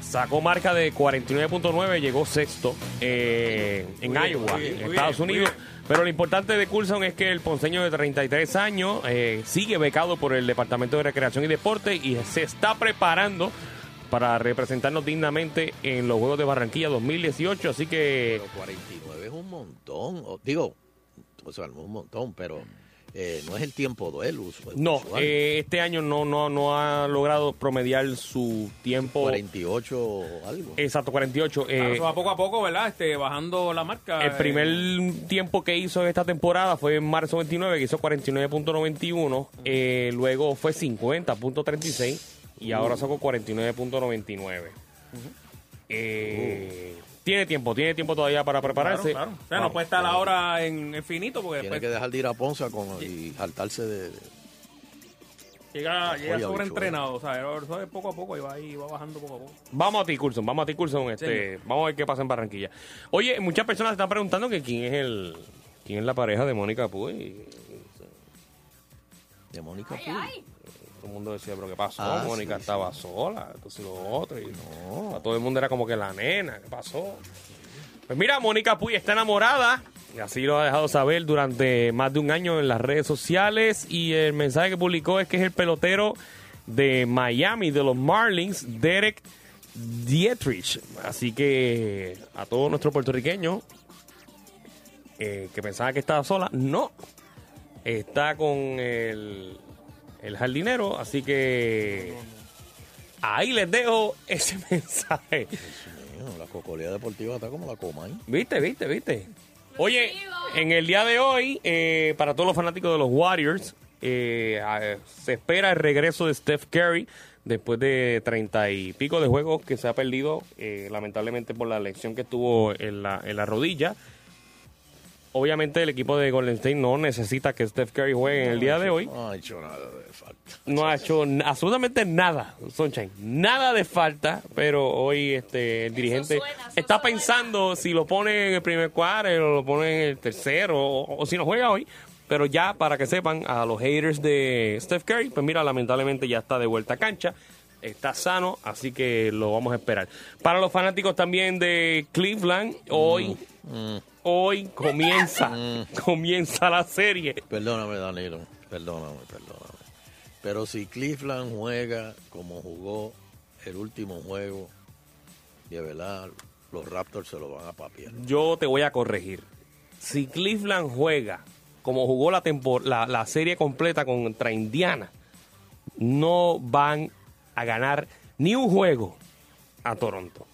Sacó marca de 49.9, llegó sexto en bien, Iowa, en Estados bien, Unidos. Pero lo importante de Coulson es que el ponceño de 33 años eh, sigue becado por el Departamento de Recreación y Deporte y se está preparando para representarnos dignamente en los Juegos de Barranquilla 2018. Así que Pero 49 es un montón. Digo, o sea, un montón, pero eh, no es el tiempo de él. usual- no, eh, este año no, no, no ha logrado promediar su tiempo. 48 o algo. Exacto, 48. Claro, eh, eso va poco a poco, ¿verdad? Este, bajando la marca. El eh, primer tiempo que hizo esta temporada fue en marzo 29, que hizo 49.91. eh, luego fue 50.36 y ahora sacó 49.99. Eh, Tiene tiempo, tiene tiempo todavía para prepararse. Claro, claro. O sea, no Vamos. puede estar ahora en, en finito porque Tiene después que dejar de ir a Ponce con, y saltarse de... de- llega, llega sobreentrenado. O sea, poco a poco y va, ahí, va bajando poco a poco. Vamos a ti, Coulson, vamos a ti, Coulson. Este, vamos a ver qué pasa en Barranquilla. Oye, muchas personas se están preguntando que quién es el quién es la pareja de Mónica Puy. de Mónica Puy. Todo el mundo decía, pero ¿qué pasó? Ah, Mónica sí, estaba sola, entonces lo otro. Y no. Todo el mundo era como que la nena, ¿qué pasó? Pues mira, Mónica Puy está enamorada. Y así lo ha dejado saber durante más de un año en las redes sociales. Y el mensaje que publicó es que es el pelotero de Miami, de los Marlins, Derek Dietrich. Así que a todos nuestros puertorriqueños eh, que pensaban que estaba sola, no. Está con el, el jardinero, así que ahí les dejo ese mensaje. Mío, la cocolía deportiva está como la coma, ¿eh? ¿Viste, viste, viste? Oye, en el día de hoy, eh, para todos los fanáticos de los Warriors, eh, se espera el regreso de Steph Curry después de treinta y pico de juegos que se ha perdido, eh, lamentablemente por la lesión que tuvo en la, en la rodilla. Obviamente el equipo de Golden State no necesita que Steph Curry juegue en el día de hoy. No ha hecho nada de falta. No ha hecho absolutamente nada, Sunshine. Nada de falta, pero hoy este el dirigente está pensando si lo pone en el primer cuadro o lo pone en el tercero o, o si no juega hoy. Pero ya para que sepan, a los haters de Steph Curry, pues mira, lamentablemente ya está de vuelta a cancha. Está sano, así que lo vamos a esperar. Para los fanáticos también de Cleveland, hoy, hoy comienza, comienza la serie. Perdóname, Danilo. Perdóname, perdóname. Pero si Cleveland juega como jugó el último juego, de verdad, los Raptors se lo van a papiar. yo te voy a corregir. Si Cleveland juega como jugó la, la, la serie completa contra Indiana, no van a ganar ni un juego a Toronto.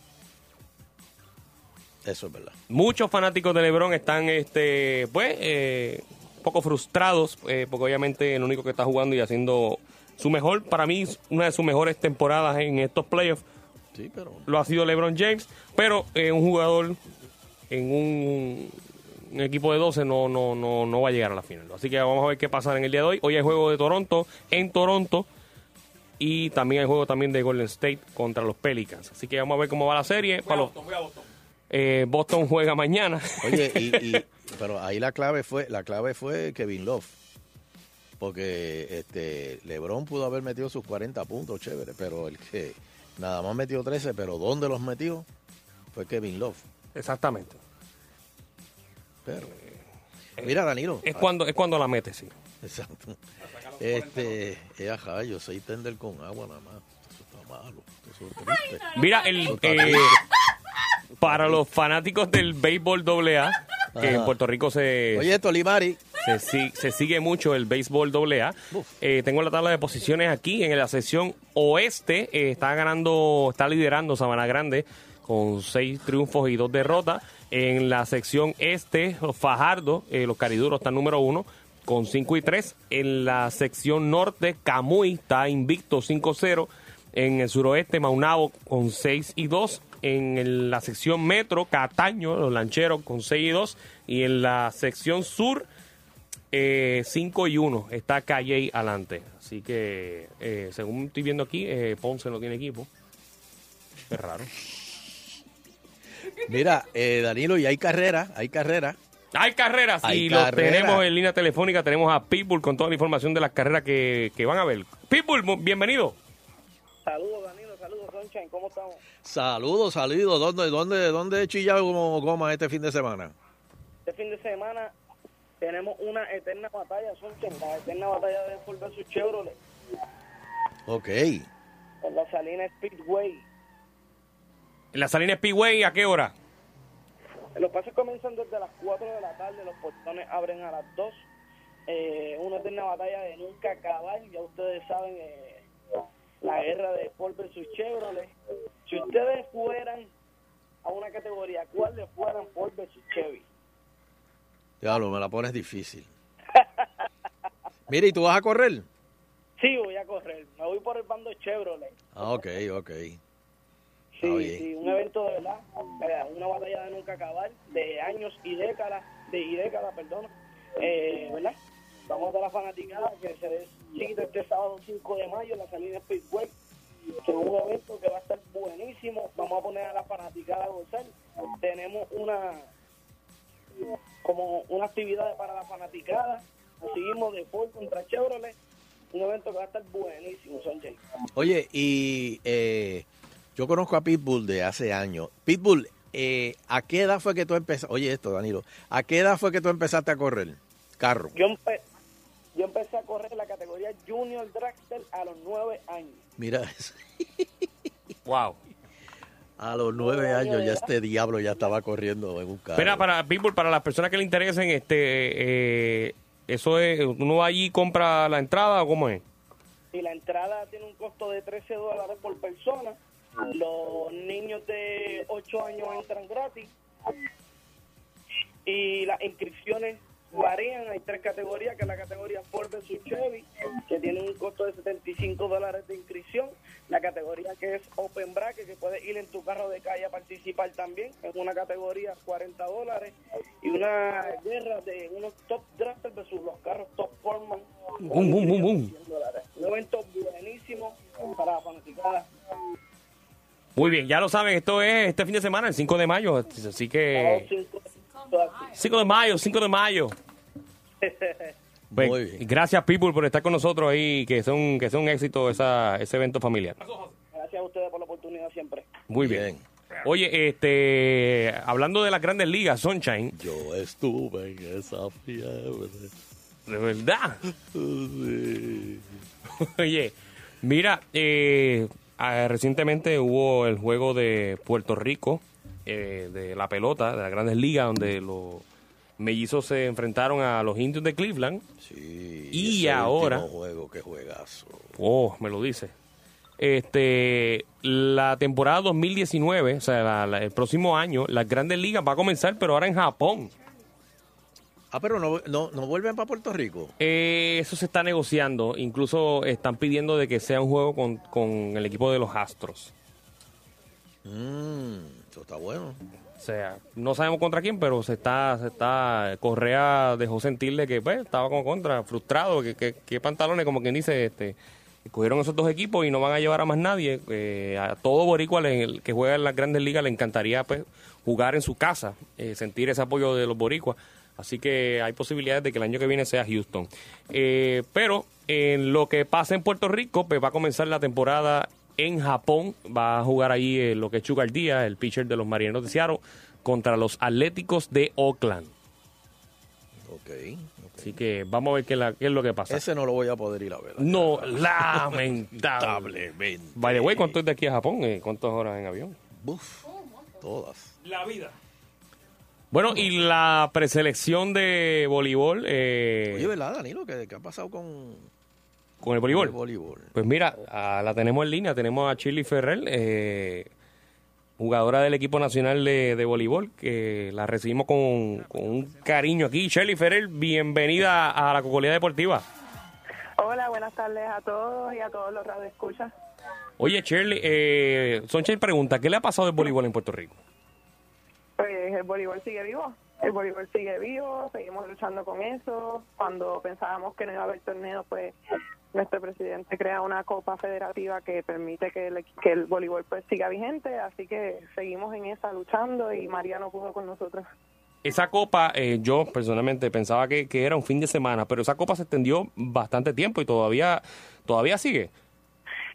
Eso es verdad. Muchos fanáticos de LeBron están, este, pues, eh, un poco frustrados, eh, porque obviamente el único que está jugando y haciendo su mejor, para mí, una de sus mejores temporadas en estos playoffs Sí, pero lo ha sido LeBron James, pero es un jugador en un, un equipo de 12 no, no, no, no va a llegar a la final. Así que vamos a ver qué pasa en el día de hoy. Hoy hay juego de Toronto en Toronto y también hay juego también de Golden State contra los Pelicans. Así que vamos a ver cómo va la serie. Para los- eh, Boston juega mañana. Oye, y, y- pero ahí la clave fue, la clave fue Kevin Love. Porque este LeBron pudo haber metido sus 40 puntos, chévere, pero el que nada más metió 13, pero ¿dónde los metió? Fue Kevin Love. Exactamente. Pero, mira, Danilo. Es cuando, es cuando la mete, sí. Exacto. Este, eh, ajá, yo soy tender con agua nada más. Eso está malo. Eso es triste. Mira, el, eh. Para los fanáticos del béisbol AA, que en. Puerto Rico se, Oye, Tolimari. se, si- se sigue mucho el béisbol AA, eh, tengo la tabla de posiciones aquí en la sección oeste. eh, está ganando, está liderando Sabana Grande con seis triunfos y dos derrotas. En la sección este, los Fajardo, eh, los Cariduros están número uno con 5 y 3. En la sección norte, Camuy está invicto 5-0. En el suroeste, Maunabo con 6 y 2. En el- la sección metro, Cataño, los lancheros con 6 y 2. Y en la sección sur, 5 y 1. Está Calle adelante. Así que, eh, según estoy viendo aquí, eh, Ponce no tiene equipo. Es raro. Mira, eh, Danilo, y hay carrera, hay carrera. Hay carreras y lo tenemos en línea telefónica. Tenemos a Pitbull con toda la información de las carreras que, que van a ver. Pitbull, bienvenido. Saludos, Danilo, saludos, Sunshine, ¿cómo estamos? Saludos, saludos. ¿Dónde, dónde, dónde he chillado como goma este fin de semana? Este fin de semana tenemos una eterna batalla, Sunshine, la eterna batalla de Ford versus Chevrolet, Ok. en la Salina Speedway. En la Salina Speedway, ¿a qué hora? Los pases comienzan desde las 4 de la tarde, los portones abren a las 2. Eh, una eterna batalla de nunca acabar, ya ustedes saben eh, la guerra de Ford versus Chevrolet. Si ustedes fueran a una categoría, ¿cuál le fueran Ford versus Chevy? Diablo, me la pones difícil. Mira, ¿y tú vas a correr? Sí, voy a correr, me voy por el bando Chevrolet. Ah, ok, ok. Sí, sí, un evento de verdad, una batalla de nunca acabar, de años y décadas, de y décadas, perdón, eh, ¿verdad? Vamos a la fanaticada que se decide este sábado 5 de mayo en la salida Speedway, que es un evento que va a estar buenísimo, vamos a poner a la fanaticada a gozar, tenemos una como una actividad para la fanaticada, seguimos de Ford contra Chevrolet, un evento que va a estar buenísimo, Sonjay. Oye, y eh, yo conozco a Pitbull de hace años. Pitbull, eh, ¿a qué edad fue que tú empezaste? Oye, esto, Danilo. ¿A qué edad fue que tú empezaste a correr? Carro. Yo, empe- yo empecé a correr en la categoría Junior Dragster a los nueve años. Mira eso. Wow. A los nueve años ya este diablo ya estaba corriendo en un carro. Espera, para Pitbull, para las personas que le interesen, este, eh, eso es, uno va allí y compra la entrada o cómo es? Y la entrada tiene un costo de 13 dólares por persona. Los niños de 8 años entran gratis. Y las inscripciones varían. Hay tres categorías, que es la categoría Ford versus Chevy, que tiene un costo de 75 dólares de inscripción. La categoría que es Open Bracket, que puedes ir en tu carro de calle a participar también, es una categoría 40 dólares. Y una guerra de unos top drafters versus los carros top bum, bum, bum. 100 dólares. Un evento buenísimo para la fanaticada. Muy bien, ya lo saben, esto es este fin de semana, el 5 de mayo, así que... 5 de mayo, 5 de mayo. Pues, Gracias, People, por estar con nosotros ahí, que son que sea un éxito esa, ese evento familiar. Gracias a ustedes por la oportunidad siempre. Muy bien. Oye, este, hablando de las grandes ligas, Sunshine. Yo estuve en esa fiebre. De verdad. Sí. Oye, mira, eh, ah, recientemente hubo el juego de Puerto Rico, eh, de la pelota, de las grandes ligas, donde los mellizos se enfrentaron a los indios de Cleveland. y ese ahora... juego, qué juegazo. Oh, me lo dice. Este, la temporada 2019, o sea, la- la- el próximo año, las grandes ligas va a comenzar, pero ahora en Japón. Ah, pero no, no, no vuelven para Puerto Rico. Eh, eso se está negociando. Incluso están pidiendo de que sea un juego con, con el equipo de los Astros. Mm. Esto está bueno. O sea, no sabemos contra quién, pero se está, se está, Correa dejó sentirle que pues, estaba como contra, frustrado, que, que, que pantalones, como quien dice, este, cogieron esos dos equipos y no van a llevar a más nadie. Eh, a todo boricua que juega en las grandes ligas le encantaría pues, jugar en su casa, eh, sentir ese apoyo de los boricuas. Así que hay posibilidades de que el año que viene sea Houston. Eh, pero en lo que pasa en Puerto Rico, pues va a comenzar la temporada en Japón. Va a jugar ahí eh, lo que es Chugar Díaz, el pitcher de los Marineros de Seattle, contra los Atléticos de Oakland. Ok. Así que vamos a ver qué, la- qué es lo que pasa. Ese no lo voy a poder ir a ver. No, lamentable. By the way, ¿cuánto es de aquí a Japón? Eh, ¿Cuántas horas en avión? Buf, todas. La vida. Bueno, y la preselección de voleibol. Eh, Oye, ¿verdad, Danilo? ¿Qué, qué ha pasado con, ¿Con el voleibol? con el voleibol? Pues mira, la tenemos en línea. Tenemos a Shirley Ferrer, eh, jugadora del equipo nacional de, de voleibol, que la recibimos con, con un cariño aquí. Shirley Ferrer, bienvenida a la Cocolía Deportiva. Hola, buenas tardes a todos y a todos los radioescuchas. Oye, Shirley, eh, Sonchen pregunta, ¿qué le ha pasado al voleibol en Puerto Rico? Pues el voleibol sigue vivo, el voleibol sigue vivo, seguimos luchando con eso. Cuando pensábamos que no iba a haber torneo, pues nuestro presidente crea una copa federativa que permite que el, que el voleibol pues siga vigente, así que seguimos en esa luchando y María no pudo con nosotros. Esa copa, eh, yo personalmente pensaba que, que era un fin de semana, pero esa copa se extendió bastante tiempo y todavía, todavía sigue.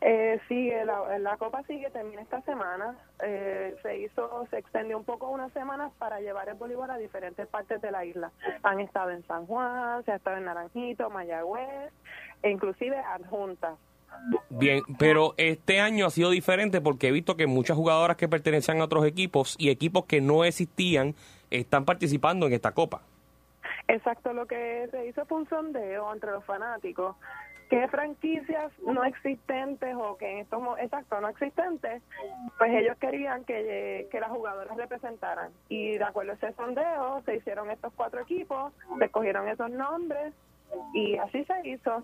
Eh, sigue, la, la Copa sigue, termina esta semana. Eh, se hizo, se extendió un poco unas semanas para llevar el voleibol a diferentes partes de la isla. Han estado en San Juan, se ha estado en Naranjito, Mayagüez, e inclusive adjuntas. Bien, pero este año ha sido diferente porque he visto que muchas jugadoras que pertenecían a otros equipos y equipos que no existían están participando en esta copa. Exacto, lo que se hizo fue un sondeo entre los fanáticos. ¿Qué franquicias no existentes o que en estos exacto no existentes, pues ellos querían que, que las jugadoras representaran? Y de acuerdo a ese sondeo se hicieron estos cuatro equipos, se escogieron esos nombres y así se hizo.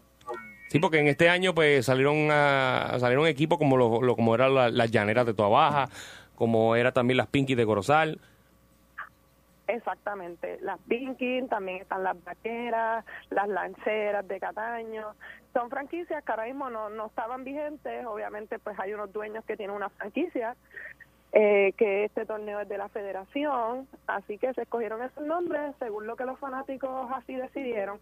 Sí, porque en este año pues salieron a, salieron equipos como lo, como eran la- las llaneras de Toa Baja, como era también las Pinky de Corozal. Exactamente, las Pinky, también están las vaqueras, las lancheras de Cataño. Son franquicias que ahora mismo no, no estaban vigentes. Obviamente, pues hay unos dueños que tienen una franquicia, eh, que este torneo es de la federación. Así que se escogieron esos nombres según lo que los fanáticos así decidieron.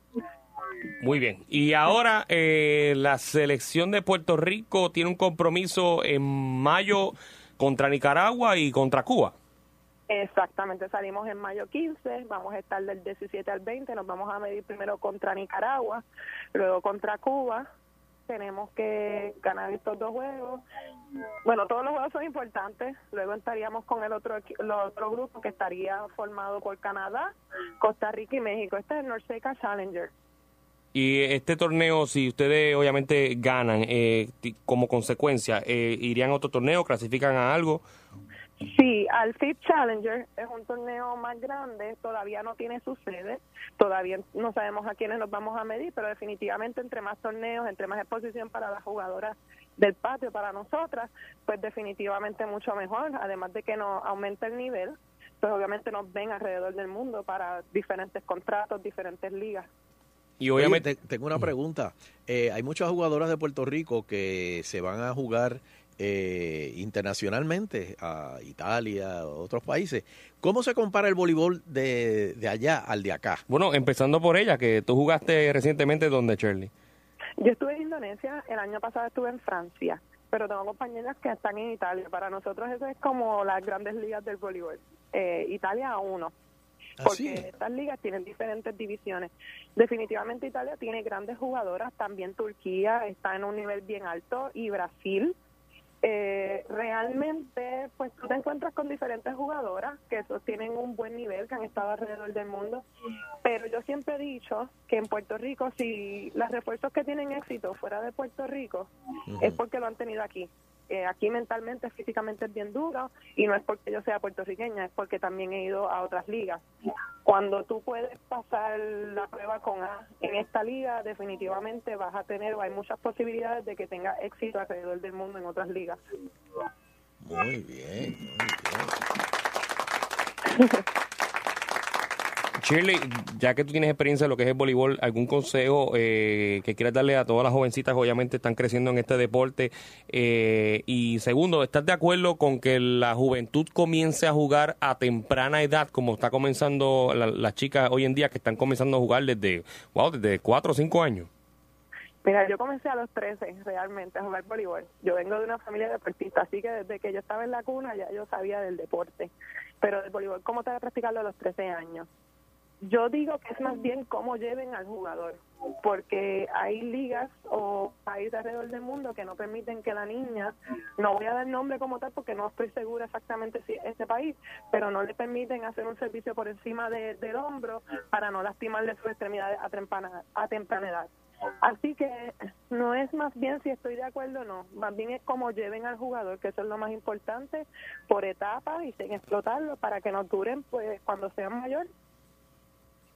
Muy bien. Y ahora eh, la selección de Puerto Rico tiene un compromiso en mayo contra Nicaragua y contra Cuba. Exactamente, salimos en mayo 15, vamos a estar del 17 al 20, nos vamos a medir primero contra Nicaragua, luego contra Cuba, tenemos que ganar estos dos juegos. Bueno, todos los juegos son importantes, luego estaríamos con el otro el otro grupo que estaría formado por Canadá, Costa Rica y México. Este es el Norseca Challenger. Y este torneo, si ustedes obviamente ganan, eh, como consecuencia, eh, ¿irían a otro torneo? ¿Clasifican a algo? Sí, al FIP Challenger es un torneo más grande, todavía no tiene su sede, todavía no sabemos a quiénes nos vamos a medir, pero definitivamente entre más torneos, entre más exposición para las jugadoras del patio, para nosotras, pues definitivamente mucho mejor, además de que nos aumenta el nivel, pues obviamente nos ven alrededor del mundo para diferentes contratos, diferentes ligas. Y obviamente... Oye, tengo una pregunta. Eh, hay muchas jugadoras de Puerto Rico que se van a jugar eh, internacionalmente a Italia, a otros países. ¿Cómo se compara el voleibol de, de allá al de acá? Bueno, empezando por ella, que tú jugaste recientemente donde, Shirley. Yo estuve en Indonesia, el año pasado estuve en Francia, pero tengo compañeras que están en Italia. Para nosotros eso es como las grandes ligas del voleibol. Eh, Italia a uno. ¿Ah, Porque sí? estas ligas tienen diferentes divisiones. Definitivamente Italia tiene grandes jugadoras, también Turquía está en un nivel bien alto y Brasil. Eh, realmente, pues tú te encuentras con diferentes jugadoras que sostienen un buen nivel, que han estado alrededor del mundo. Pero yo siempre he dicho que en Puerto Rico, si los refuerzos que tienen éxito fuera de Puerto Rico, es porque lo han tenido aquí. Eh, aquí mentalmente, físicamente es bien duro y no es porque yo sea puertorriqueña, es porque también he ido a otras ligas. Cuando tú puedes pasar la prueba con A en esta liga, definitivamente vas a tener, o hay muchas posibilidades de que tenga éxito alrededor del mundo en otras ligas. Muy bien, muy bien. Shirley, ya que tú tienes experiencia en lo que es el voleibol, ¿algún consejo eh, que quieras darle a todas las jovencitas que obviamente están creciendo en este deporte? Eh, y segundo, ¿estás de acuerdo con que la juventud comience a jugar a temprana edad, como está comenzando la- las chicas hoy en día que están comenzando a jugar desde, wow, desde 4 o 5 años? Mira, yo comencé a los 13 realmente a jugar voleibol. Yo vengo de una familia deportista, así que desde que yo estaba en la cuna ya yo sabía del deporte. Pero del voleibol, ¿cómo te a practicarlo a los 13 años? Yo digo que es más bien cómo lleven al jugador, porque hay ligas o países alrededor del mundo que no permiten que la niña, no voy a dar nombre como tal porque no estoy segura exactamente si es este país, pero no le permiten hacer un servicio por encima de- del hombro para no lastimarle sus extremidades a temprana, a temprana edad. Así que no es más bien si estoy de acuerdo o no, más bien es cómo lleven al jugador, que eso es lo más importante, por etapas y sin explotarlo para que no duren pues cuando sean mayor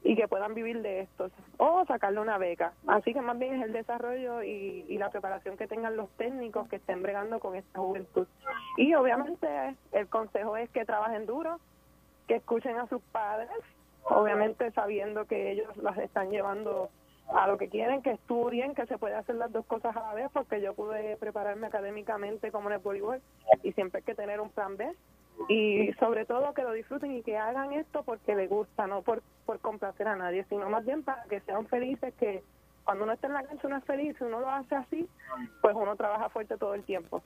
y que puedan vivir de estos o sacarle una beca. Así que más bien es el desarrollo y, y la preparación que tengan los técnicos que estén bregando con esta juventud. Y obviamente el consejo es que trabajen duro, que escuchen a sus padres, obviamente sabiendo que ellos las están llevando a lo que quieren, que estudien, que se puede hacer las dos cosas a la vez, porque yo pude prepararme académicamente como en el voleibol y siempre hay que tener un plan B y sobre todo que lo disfruten y que hagan esto porque les gusta, no por, por complacer a nadie, sino más bien para que sean felices, que cuando uno está en la cancha uno es feliz, si uno lo hace así, pues uno trabaja fuerte todo el tiempo.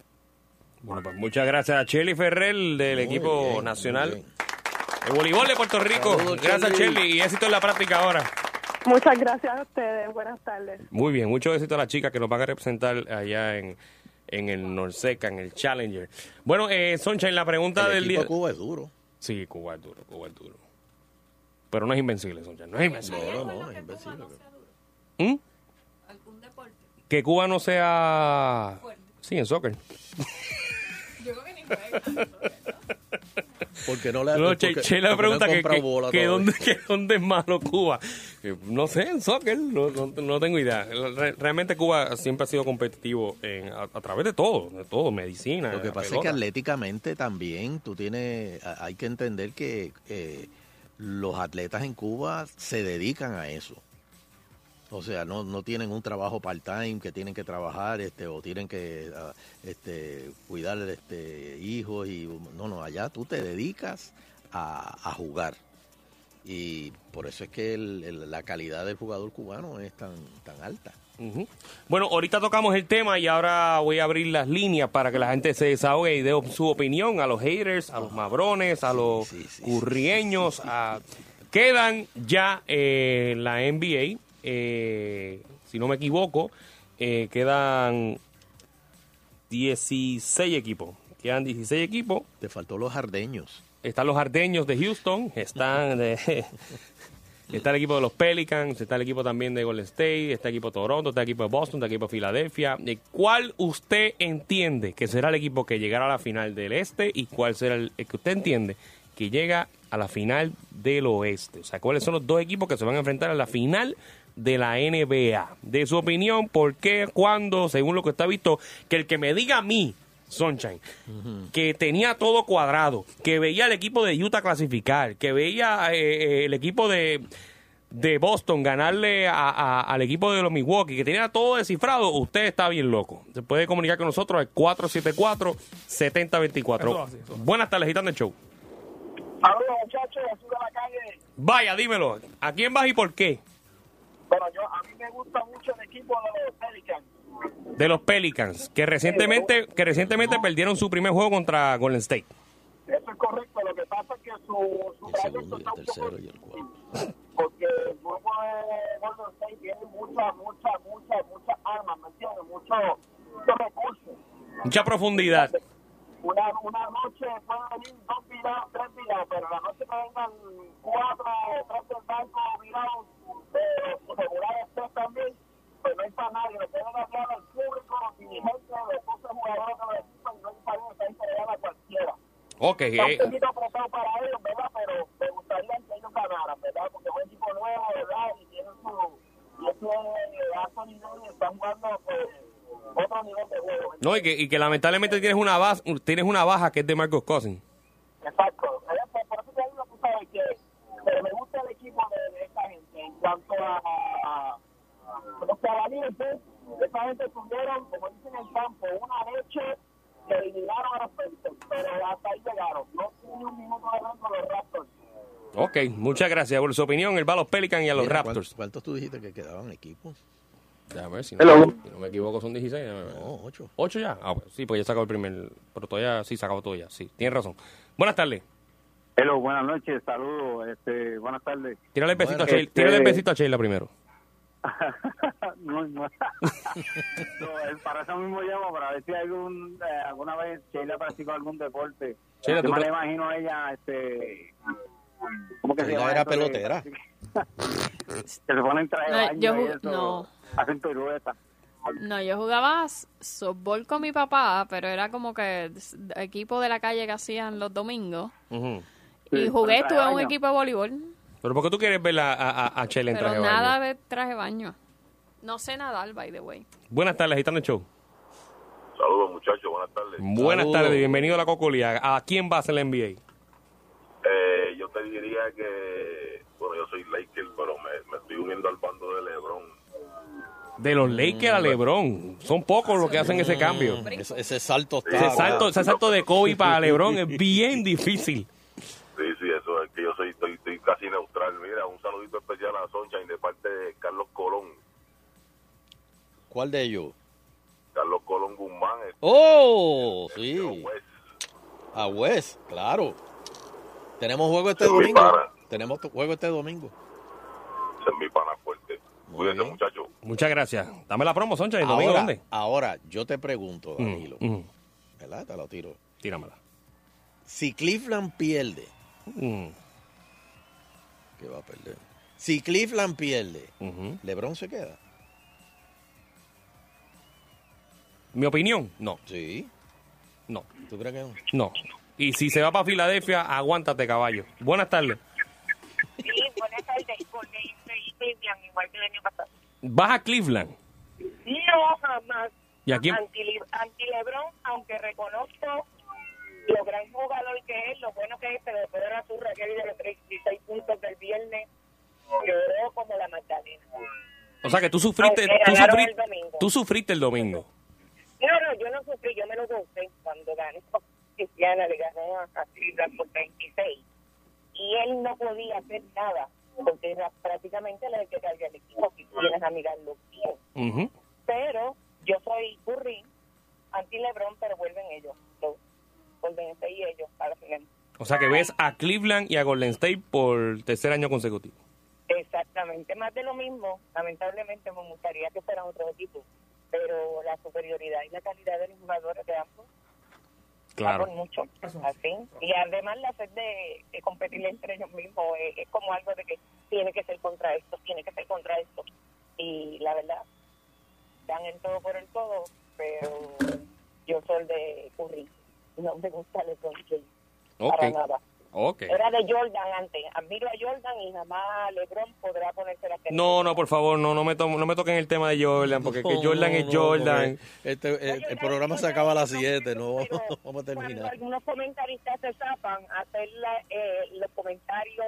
Bueno, pues muchas gracias a Shelly Ferrer del equipo nacional de voleibol de Puerto Rico. Saludos, gracias, y éxito en la práctica ahora. Muchas gracias a ustedes, buenas tardes. Muy bien, mucho éxito a las chicas que nos van a representar allá en, en el Norseca, en el Challenger. Bueno, eh, Sunshine, la pregunta El del día. Cuba es duro. Sí, Cuba es duro, Cuba es duro. Pero no es invencible, Sunshine, no es invencible. No, no, es invencible. ¿Mm? Que Cuba no sea. Sí, en soccer. Porque no le No, porque- Che, porque pregunta no que, que- que dónde, que dónde es malo Cuba. No sé, en soccer, no, no, no tengo idea. Re- realmente Cuba siempre ha sido competitivo en, a, a través de todo, de todo, medicina. Lo que pasa es que atléticamente también tú tienes, hay que entender que eh, los atletas en Cuba se dedican a eso. O sea, no, no tienen un trabajo part-time que tienen que trabajar este, o tienen que ah, este, cuidar este, hijos. y No, no, allá tú te dedicas a, a jugar. Y por eso es que el- el- la calidad del jugador cubano es tan, tan alta. Bueno, ahorita tocamos el tema y ahora voy a abrir las líneas para que la gente se desahogue y dé su opinión a los haters, a los mabrones, a los currieños. a- Quedan ya eh, la NBA, eh, si no me equivoco, eh, quedan 16 equipos. Quedan 16 equipos. Te faltó los ardeños. Están los ardeños de Houston, están está el equipo de los Pelicans, está el equipo también de Golden State, está el equipo de Toronto, está el equipo de Boston, está el equipo de Filadelfia. ¿De ¿Cuál usted entiende que será el equipo que llegará a la final del este y cuál será el, el que usted entiende que llega a la final del oeste? O sea, ¿cuáles son los dos equipos que se van a enfrentar a la final de la NBA? De su opinión, ¿por qué, cuándo, según lo que está visto? Que el que me diga a mí, Sunshine, que tenía todo cuadrado, que veía el equipo de Utah clasificar, que veía eh, eh, el equipo de, de Boston ganarle a- a- al equipo de los Milwaukee, que tenía todo descifrado, usted está bien loco. Se puede comunicar con nosotros al 474-7024. Eso así, eso. Buenas tardes, Gitán del Show. Saludos muchachos, azul de la calle. Vaya, dímelo. ¿A quién vas y por qué? Bueno, yo, a mí me gusta mucho el equipo de los Pelicans. De los Pelicans, que recientemente, que recientemente perdieron su primer juego contra Golden State. Eso es correcto. Lo que pasa es que su, su trayecto está un poco difícil, porque el grupo de Golden State tiene muchas, muchas, muchas, muchas armas, ¿me entiendes? Muchos muchos recursos. Mucha profundidad. Una, una noche pueden venir dos virados, tres virados, pero la noche que vengan cuatro o tres del banco virados, eh, regulares tres también, eh. que no nadie, hablar al público, los 12 jugadores de los equipos, y no está cualquiera. Ok. Que. Eh, y tienen su... Están jugando. Pues, otro nivel de juego. No, y que, y que lamentablemente tienes una, baja, tienes una baja que es de Marcos Cousins. Exacto. Por eso te digo, tú sabes que pero me gusta el equipo de, de esta gente en cuanto a tuvieron, como dicen en el campo, una leche que eliminaron a los Pistons, pero hasta ahí llegaron. No tiene un minuto de con los Raptors. Ok, muchas gracias por su opinión. Él va a los Pelicans y a los Mira, Raptors. ¿cuántos- ¿Cuántos tú dijiste que quedaban equipos? Déjame ver si no, si no me equivoco, son 16. déjame ver. No, 8. ¿Ocho ya? Ah, bueno, sí, pues ya sacó el primer. Pero todavía sí, sacó todo ya. Sí, tienes razón. Buenas tardes. Hello, buenas noches, saludos, este, buenas tardes. Tírale el besito, Bueno, a Sheila, este- tírale el besito a Sheila primero. no, no. No, para eso mismo llamo, para ver si algún, eh, alguna vez Sheila practicó algún deporte. Sheila, Yo tú me la imagino a ella, este... ¿Cómo que se llama? era pelotera. que se ponen traje No, baño yo y ju- eso, no. hacen piruetas. No, yo jugaba softball con mi papá, pero era como que equipo de la calle que hacían los domingos. Ujú. y jugué, estuve en un equipo de voleibol, Pero ¿por qué tú quieres ver a, a, a en pero traje de nada baño? de traje de baño. No sé nadar, by the way. Buenas tardes, agitando el show. Saludos muchachos, buenas tardes. Buenas Saludos. tardes, bienvenido a la Cocolía. ¿A quién vas en la NBA? Eh, yo te diría que, bueno, yo soy Laker, pero me, me estoy uniendo al bando de LeBron. De los Lakers a LeBron. Son pocos los que hacen ese cambio. Ese, ese salto está. Ese salto, ese salto de Kobe para LeBron es bien difícil. Sí, sí, eso es que yo soy, estoy, estoy casi neutral. Saludito especial a Sunshine de parte de Carlos Colón. ¿Cuál de ellos? Carlos Colón Guzmán. ¡Oh! Sí. A West, claro. Tenemos juego este Es mi domingo. Tenemos juego este domingo. ese es mi pana fuerte. Cuídense, muchachos. Muchas gracias. Dame la promo, Soncha. ¿El domingo Ahora, dónde? ahora, yo te pregunto, Mm, Danilo. mm. ¿Verdad? Te lo tiro. Tíramela. Si Cleveland pierde, Mm. que va a perder. Si Cleveland pierde, Ujú. LeBron se queda. Mi opinión, no. Sí. No. ¿Tú crees que no? No. Y si se va para Filadelfia, aguántate, caballo. Buenas tardes. Sí, buenas tardes. Cleveland, igual que el año pasado. Vas a Cleveland. No, jamás. ¿Y a quién? Anti, anti LeBron, aunque reconozco lo gran jugador que es, lo bueno que es, pero después de la surra que de los 36 puntos del viernes, lloró como la Magdalena. O sea que tú sufriste, Aunque tú sufriste, el domingo. tú sufriste el domingo. No, no, yo no sufrí, yo me lo gocé cuando gané. Cristiana le ganó a Cleveland por 26. Y él no podía hacer nada, porque era prácticamente el que carga el equipo, si tienes a. Ujú. Pero yo soy Curry, anti LeBron, pero vuelven ellos. Los Golden State y ellos para la final. O sea que ves a Cleveland y a Golden State por tercer año consecutivo. Exactamente, más de lo mismo. Lamentablemente me gustaría que fueran otros equipos, pero la superioridad y la calidad de los jugadores de ambos va por mucho. Así. Y además la sed de, de competir entre ellos mismos es, es como algo de que tiene que ser contra esto, tiene que ser contra esto. Y la verdad, dan el todo por el todo, pero yo soy de Curry. No me gusta LeBron James. Ok. Para nada. Ok. Era de Jordan antes. Admiro a Jordan y jamás LeBron podrá ponerse la No, no, por favor, no, no me, to- no me toquen el tema de Jordan, porque es que No, Jordan no, es no, Jordan. Este, el, el programa se acaba a las 7, no vamos a Cuando terminar. algunos comentaristas se zapan a hacer la- eh, los comentarios,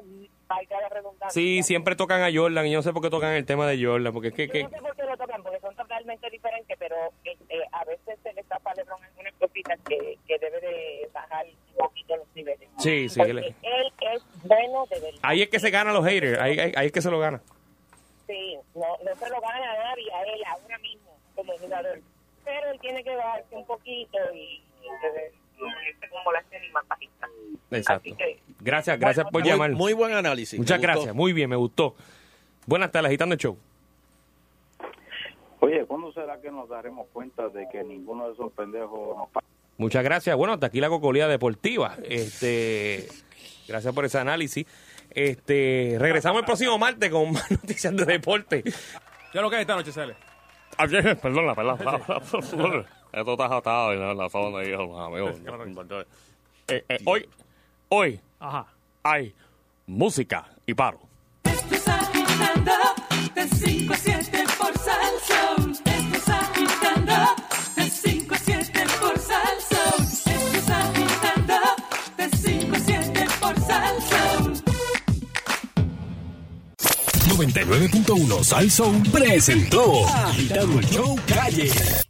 valga la redundancia. Sí, siempre tocan a Jordan y yo no sé por qué tocan el tema de Jordan, porque es que... Yo que no sé por qué lo tocan, porque son totalmente diferentes, pero este, a veces se le tapa a LeBron algunas cositas que, que debe de bajar un poquito los niveles. Sí, sí, Porque él es bueno de verdad. ahí es que se ganan los haters, ahí, ahí, ahí es que se lo gana. Sí, no, no se lo gana a nadie, a él ahora mismo como jugador. Pero él tiene que bajarse un poquito y, como la serie más bajista. Exacto. Así que, Gracias, gracias por Muy- llamar. Muy buen análisis. Muchas gustó. gracias, muy bien, me gustó. Buenas tardes, agitando el show. Oye, ¿cuándo será que nos daremos cuenta de que ninguno de esos pendejos nos paga? Muchas gracias. Bueno, hasta aquí la cocolía deportiva. Este, gracias por ese análisis. Este, regresamos el próximo martes con más noticias de deporte. ¿Qué es lo que es esta noche, Cele? Perdona, perdón. Esto está atado y no la zona de hijos, amigos. Eh, eh, hoy, hoy, hay música y paro. Estás agitando de 5 a 7 por Salsón. Estás agitando 99.1 Sal Soul presentó Agitando el Show Calle.